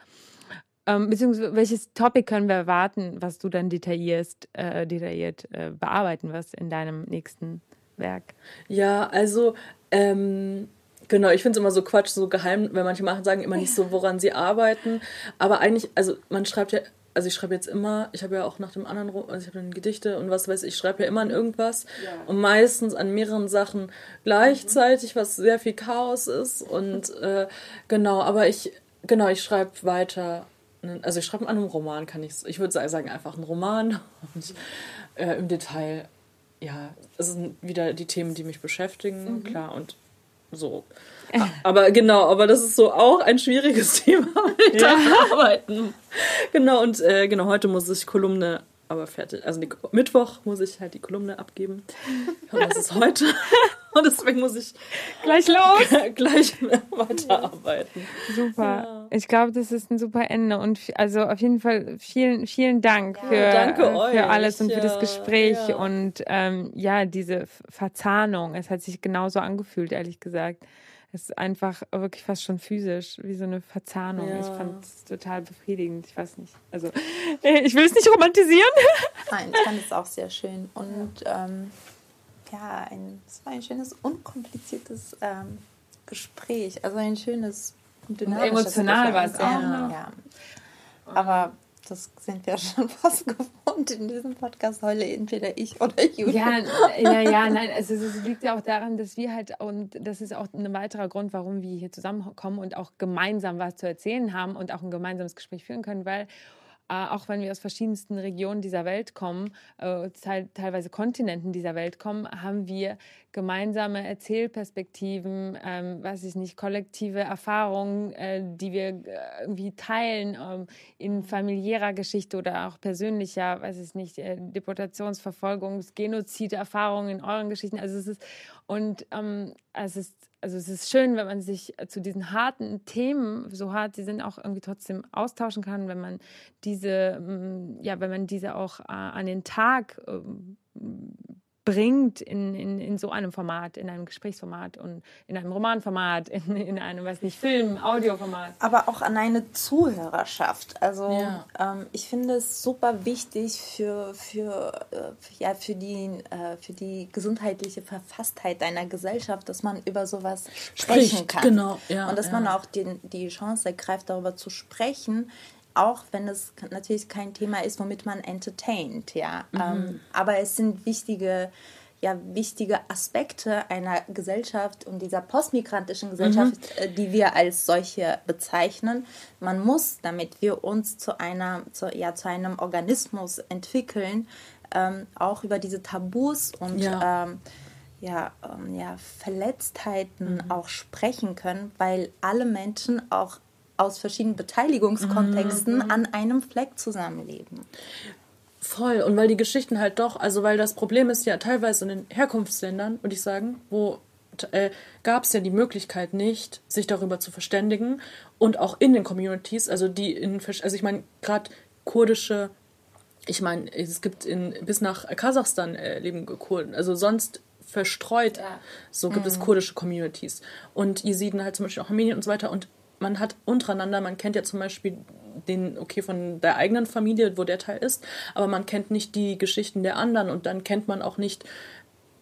Ähm, beziehungsweise welches Topic können wir erwarten, was du dann detaillierst, äh, detailliert äh, bearbeiten wirst in deinem nächsten Werk? Ja, also ähm, genau, ich finde es immer so Quatsch, so geheim, weil manche machen, sagen immer nicht so, woran sie arbeiten. Aber eigentlich, also man schreibt ja, also ich schreibe jetzt immer, ich habe ja auch nach dem anderen, also ich habe dann Gedichte und was weiß ich, ich schreibe ja immer an irgendwas ja. und meistens an mehreren Sachen gleichzeitig, was sehr viel Chaos ist und äh, genau, aber ich, genau, ich schreibe weiter also ich schreibe an einem Roman, kann ich, ich würde sagen einfach ein Roman und äh, im Detail, ja, es sind wieder die Themen, die mich beschäftigen, mhm. klar und so. Aber genau, aber das ist so auch ein schwieriges Thema mit ja. Arbeiten. Genau und äh, genau heute muss ich Kolumne aber fertig. Also Mittwoch muss ich halt die Kolumne abgeben. Und das ist heute. Und deswegen muss ich gleich los, gleich weiterarbeiten. Super. Ja. Ich glaube, das ist ein super Ende. Und also auf jeden Fall vielen, vielen Dank ja, für, äh, für alles und ja. für das Gespräch und ähm, ja, diese Verzahnung. Es hat sich genauso angefühlt, ehrlich gesagt. Es ist einfach wirklich fast schon physisch, wie so eine Verzahnung. Ja. Ich fand es total befriedigend. Ich weiß nicht. Also, ich will es nicht romantisieren. Nein, ich fand es auch sehr schön. Und ähm, ja, ein, es war ein schönes, unkompliziertes ähm, Gespräch. Also ein schönes, dynamisches Emotional war es auch. Ja. ja. Aber das sind wir schon fast gewohnt in diesem Podcast heute, entweder ich oder Julia. Ja, ja, ja, nein, also es liegt ja auch daran, dass wir halt, und das ist auch ein weiterer Grund, warum wir hier zusammenkommen und auch gemeinsam was zu erzählen haben und auch ein gemeinsames Gespräch führen können, weil äh, auch wenn wir aus verschiedensten Regionen dieser Welt kommen, äh, teilweise Kontinenten dieser Welt kommen, haben wir gemeinsame Erzählperspektiven, ähm, weiß ich nicht, kollektive Erfahrungen, äh, die wir äh, irgendwie teilen ähm, in familiärer Geschichte oder auch persönlicher, weiß ich nicht, Deportationsverfolgungs-, Genozid-Erfahrungen in euren Geschichten. Also es ist und ähm, es ist also es ist schön, wenn man sich zu diesen harten Themen, so hart sie sind, auch irgendwie trotzdem austauschen kann, wenn man diese, mm, ja, wenn man diese auch äh, an den Tag äh, bringt in, in, in so einem Format, in einem Gesprächsformat und in einem Romanformat, in, in einem, weiß nicht, Film, Audioformat. Aber auch an eine Zuhörerschaft. Also ja. ähm, ich finde es super wichtig für, für, äh, ja, für, die, äh, für die gesundheitliche Verfasstheit deiner Gesellschaft, dass man über sowas sprechen Spricht, kann. Genau, ja, und dass ja. man auch die, die Chance ergreift, darüber zu sprechen, auch wenn es natürlich kein Thema ist, womit man entertaint, ja. Mhm. Ähm, aber es sind wichtige ja wichtige Aspekte einer Gesellschaft und dieser postmigrantischen Gesellschaft, mhm. die wir als solche bezeichnen. Man muss, damit wir uns zu einer, zu, ja, zu einem Organismus entwickeln, ähm, auch über diese Tabus und ja. Ähm, ja, ähm, ja, Verletztheiten mhm. auch sprechen können, weil alle Menschen auch aus verschiedenen Beteiligungskontexten mhm. an einem Fleck zusammenleben. Voll. Und weil die Geschichten halt doch, also weil das Problem ist ja teilweise in den Herkunftsländern, würde ich sagen, wo äh, gab es ja die Möglichkeit nicht, sich darüber zu verständigen und auch in den Communities, also die in, also ich meine, gerade kurdische, ich meine, es gibt in, bis nach Kasachstan äh, leben Kurden, also sonst verstreut, ja. so gibt mhm. es kurdische Communities und Jesiden halt zum Beispiel auch Armenien und so weiter und man hat untereinander, man kennt ja zum Beispiel den, okay, von der eigenen Familie, wo der Teil ist, aber man kennt nicht die Geschichten der anderen und dann kennt man auch nicht,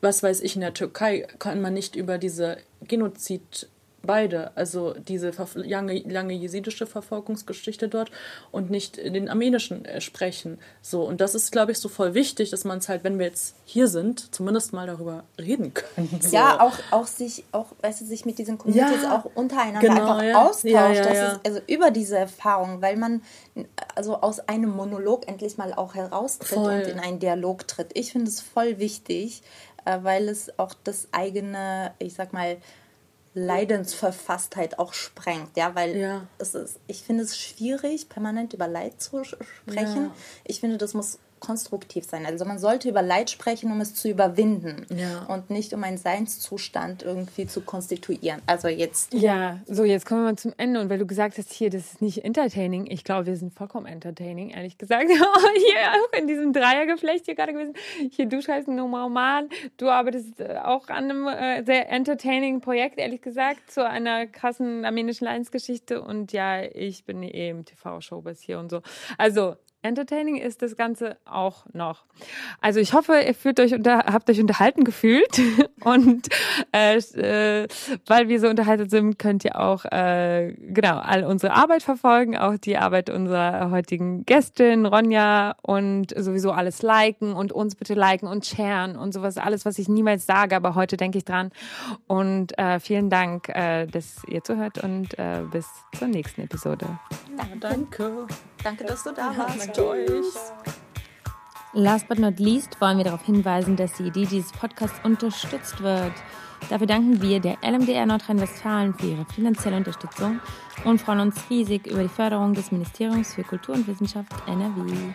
was weiß ich, in der Türkei kann man nicht über diese Genozid beide, also diese lange, lange jesidische Verfolgungsgeschichte dort und nicht den armenischen äh, sprechen. So, und das ist, glaube ich, so voll wichtig, dass man es halt, wenn wir jetzt hier sind, zumindest mal darüber reden können. So. Ja, auch, auch sich, auch, weißt du, sich mit diesen Communities ja, auch untereinander genau, einfach ja. austauscht. Ja, ist, also über diese Erfahrung, weil man also aus einem Monolog endlich mal auch heraustritt voll. und in einen Dialog tritt. Ich finde es voll wichtig, äh, weil es auch das eigene, ich sag mal, Leidensverfasstheit auch sprengt, ja, weil ja. es ist, ich finde es schwierig, permanent über Leid zu sprechen. Ja. Ich finde, das muss konstruktiv sein. Also man sollte über Leid sprechen, um es zu überwinden ja. und nicht um einen Seinszustand irgendwie zu konstituieren. Also jetzt. Ja, so jetzt kommen wir mal zum Ende und weil du gesagt hast, hier, das ist nicht entertaining. Ich glaube, wir sind vollkommen entertaining, ehrlich gesagt. hier auch in diesem Dreiergeflecht hier gerade gewesen. Hier, du schreibst einen Roman, du arbeitest äh, auch an einem äh, sehr entertaining Projekt, ehrlich gesagt, zu einer krassen armenischen Leidensgeschichte und ja, ich bin eben TV-Show bis hier und so. Also entertaining ist das Ganze auch noch. Also ich hoffe, ihr fühlt euch unter, habt euch unterhalten gefühlt und äh, äh, weil wir so unterhalten sind, könnt ihr auch äh, genau all unsere Arbeit verfolgen, auch die Arbeit unserer heutigen Gästin Ronja und sowieso alles liken und uns bitte liken und sharen und sowas alles, was ich niemals sage, aber heute denke ich dran. Und äh, vielen Dank, äh, dass ihr zuhört und äh, bis zur nächsten Episode. Ja, danke. Danke, dass du da warst. Danke euch. Last but not least wollen wir darauf hinweisen, dass die Idee dieses Podcasts unterstützt wird. Dafür danken wir der LMDR Nordrhein-Westfalen für ihre finanzielle Unterstützung und freuen uns riesig über die Förderung des Ministeriums für Kultur und Wissenschaft NRW.